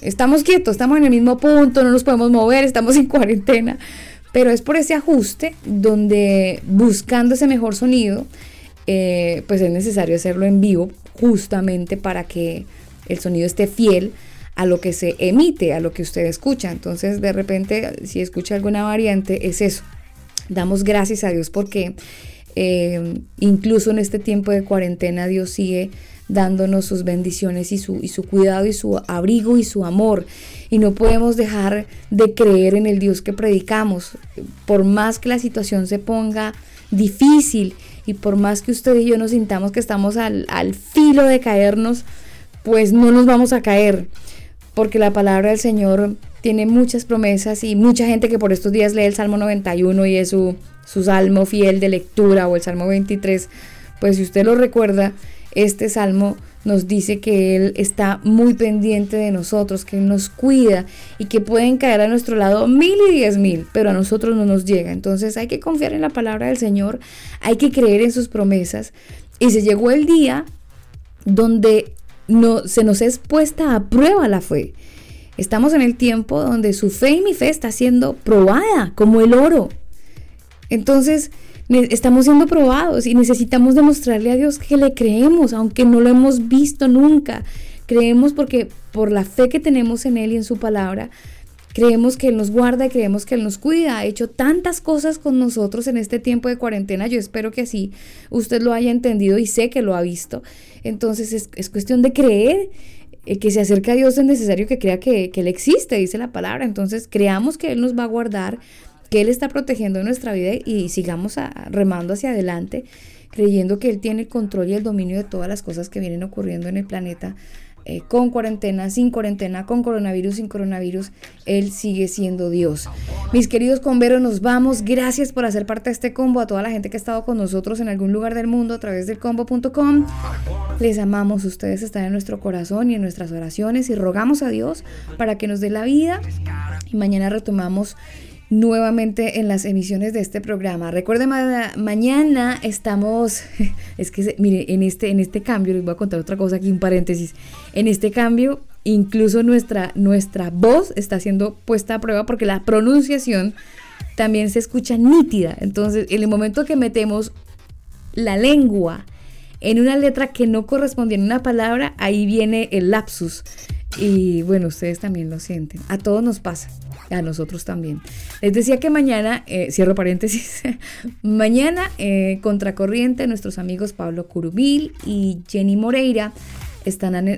Estamos quietos, estamos en el mismo punto, no nos podemos mover, estamos en cuarentena. Pero es por ese ajuste donde buscando ese mejor sonido, eh, pues es necesario hacerlo en vivo justamente para que el sonido esté fiel a lo que se emite, a lo que usted escucha. Entonces, de repente, si escucha alguna variante, es eso. Damos gracias a Dios porque eh, incluso en este tiempo de cuarentena Dios sigue dándonos sus bendiciones y su, cuidado y su abrigo y su amor. Y no podemos dejar de creer en el Dios que predicamos. Por más que la situación se ponga difícil y por más que usted y yo nos sintamos que estamos al filo de caernos, pues no nos vamos a caer. Porque la palabra del Señor tiene muchas promesas y mucha gente que por estos días lee el Salmo 91 y es su, su salmo fiel de lectura o el Salmo 23, pues si usted lo recuerda, este salmo nos dice que Él está muy pendiente de nosotros, que Él nos cuida y que pueden caer a nuestro lado mil y diez mil, pero a nosotros no nos llega. Entonces hay que confiar en la palabra del Señor, hay que creer en sus promesas. Y se llegó el día donde no, se nos es puesta a prueba la fe. Estamos en el tiempo donde su fe y mi fe está siendo probada como el oro. Entonces, estamos siendo probados y necesitamos demostrarle a Dios que le creemos, aunque no lo hemos visto nunca. Creemos porque por la fe que tenemos en Él y en su palabra, creemos que Él nos guarda y creemos que Él nos cuida. Ha hecho tantas cosas con nosotros en este tiempo de cuarentena. Yo espero que así usted lo haya entendido y sé que lo ha visto. Entonces es, es cuestión de creer. eh, que se acerca a Dios es necesario que crea que, que Él existe, dice la palabra. Entonces creamos que Él nos va a guardar, que Él está protegiendo nuestra vida y sigamos a- remando hacia adelante, creyendo que Él tiene el control y el dominio de todas las cosas que vienen ocurriendo en el planeta. Eh, con cuarentena, sin cuarentena, con coronavirus, sin coronavirus, Él sigue siendo Dios. Mis queridos converos, nos vamos. Gracias por hacer parte de este combo, a toda la gente que ha estado con nosotros en algún lugar del mundo a través del combo.com. Les amamos, ustedes están en nuestro corazón y en nuestras oraciones y rogamos a Dios para que nos dé la vida y mañana retomamos nuevamente en las emisiones de este programa. Recuerden, ma- mañana estamos, es que, mire, en este, en este cambio, les voy a contar otra cosa aquí, un paréntesis, en este cambio, incluso nuestra, nuestra voz está siendo puesta a prueba porque la pronunciación también se escucha nítida. Entonces, en el momento que metemos la lengua en una letra que no correspondía en una palabra, ahí viene el lapsus. Y bueno, ustedes también lo sienten. A todos nos pasa. A nosotros también. Les decía que mañana, eh, cierro paréntesis, mañana eh, Contracorriente, nuestros amigos Pablo Curubil y Jenny Moreira estarán,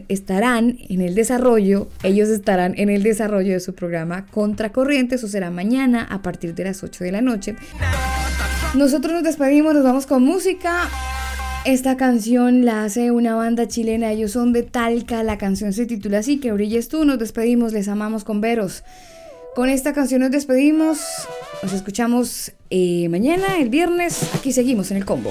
en el desarrollo, ellos estarán en el desarrollo de su programa Contracorriente, eso será mañana a partir de las 8 de la noche. Nosotros nos despedimos, nos vamos con música. Esta canción la hace una banda chilena, ellos son de Talca, la canción se titula así, que brilles tú, nos despedimos, les amamos con veros. Con esta canción nos despedimos, nos escuchamos eh, mañana, el viernes, aquí seguimos en el combo.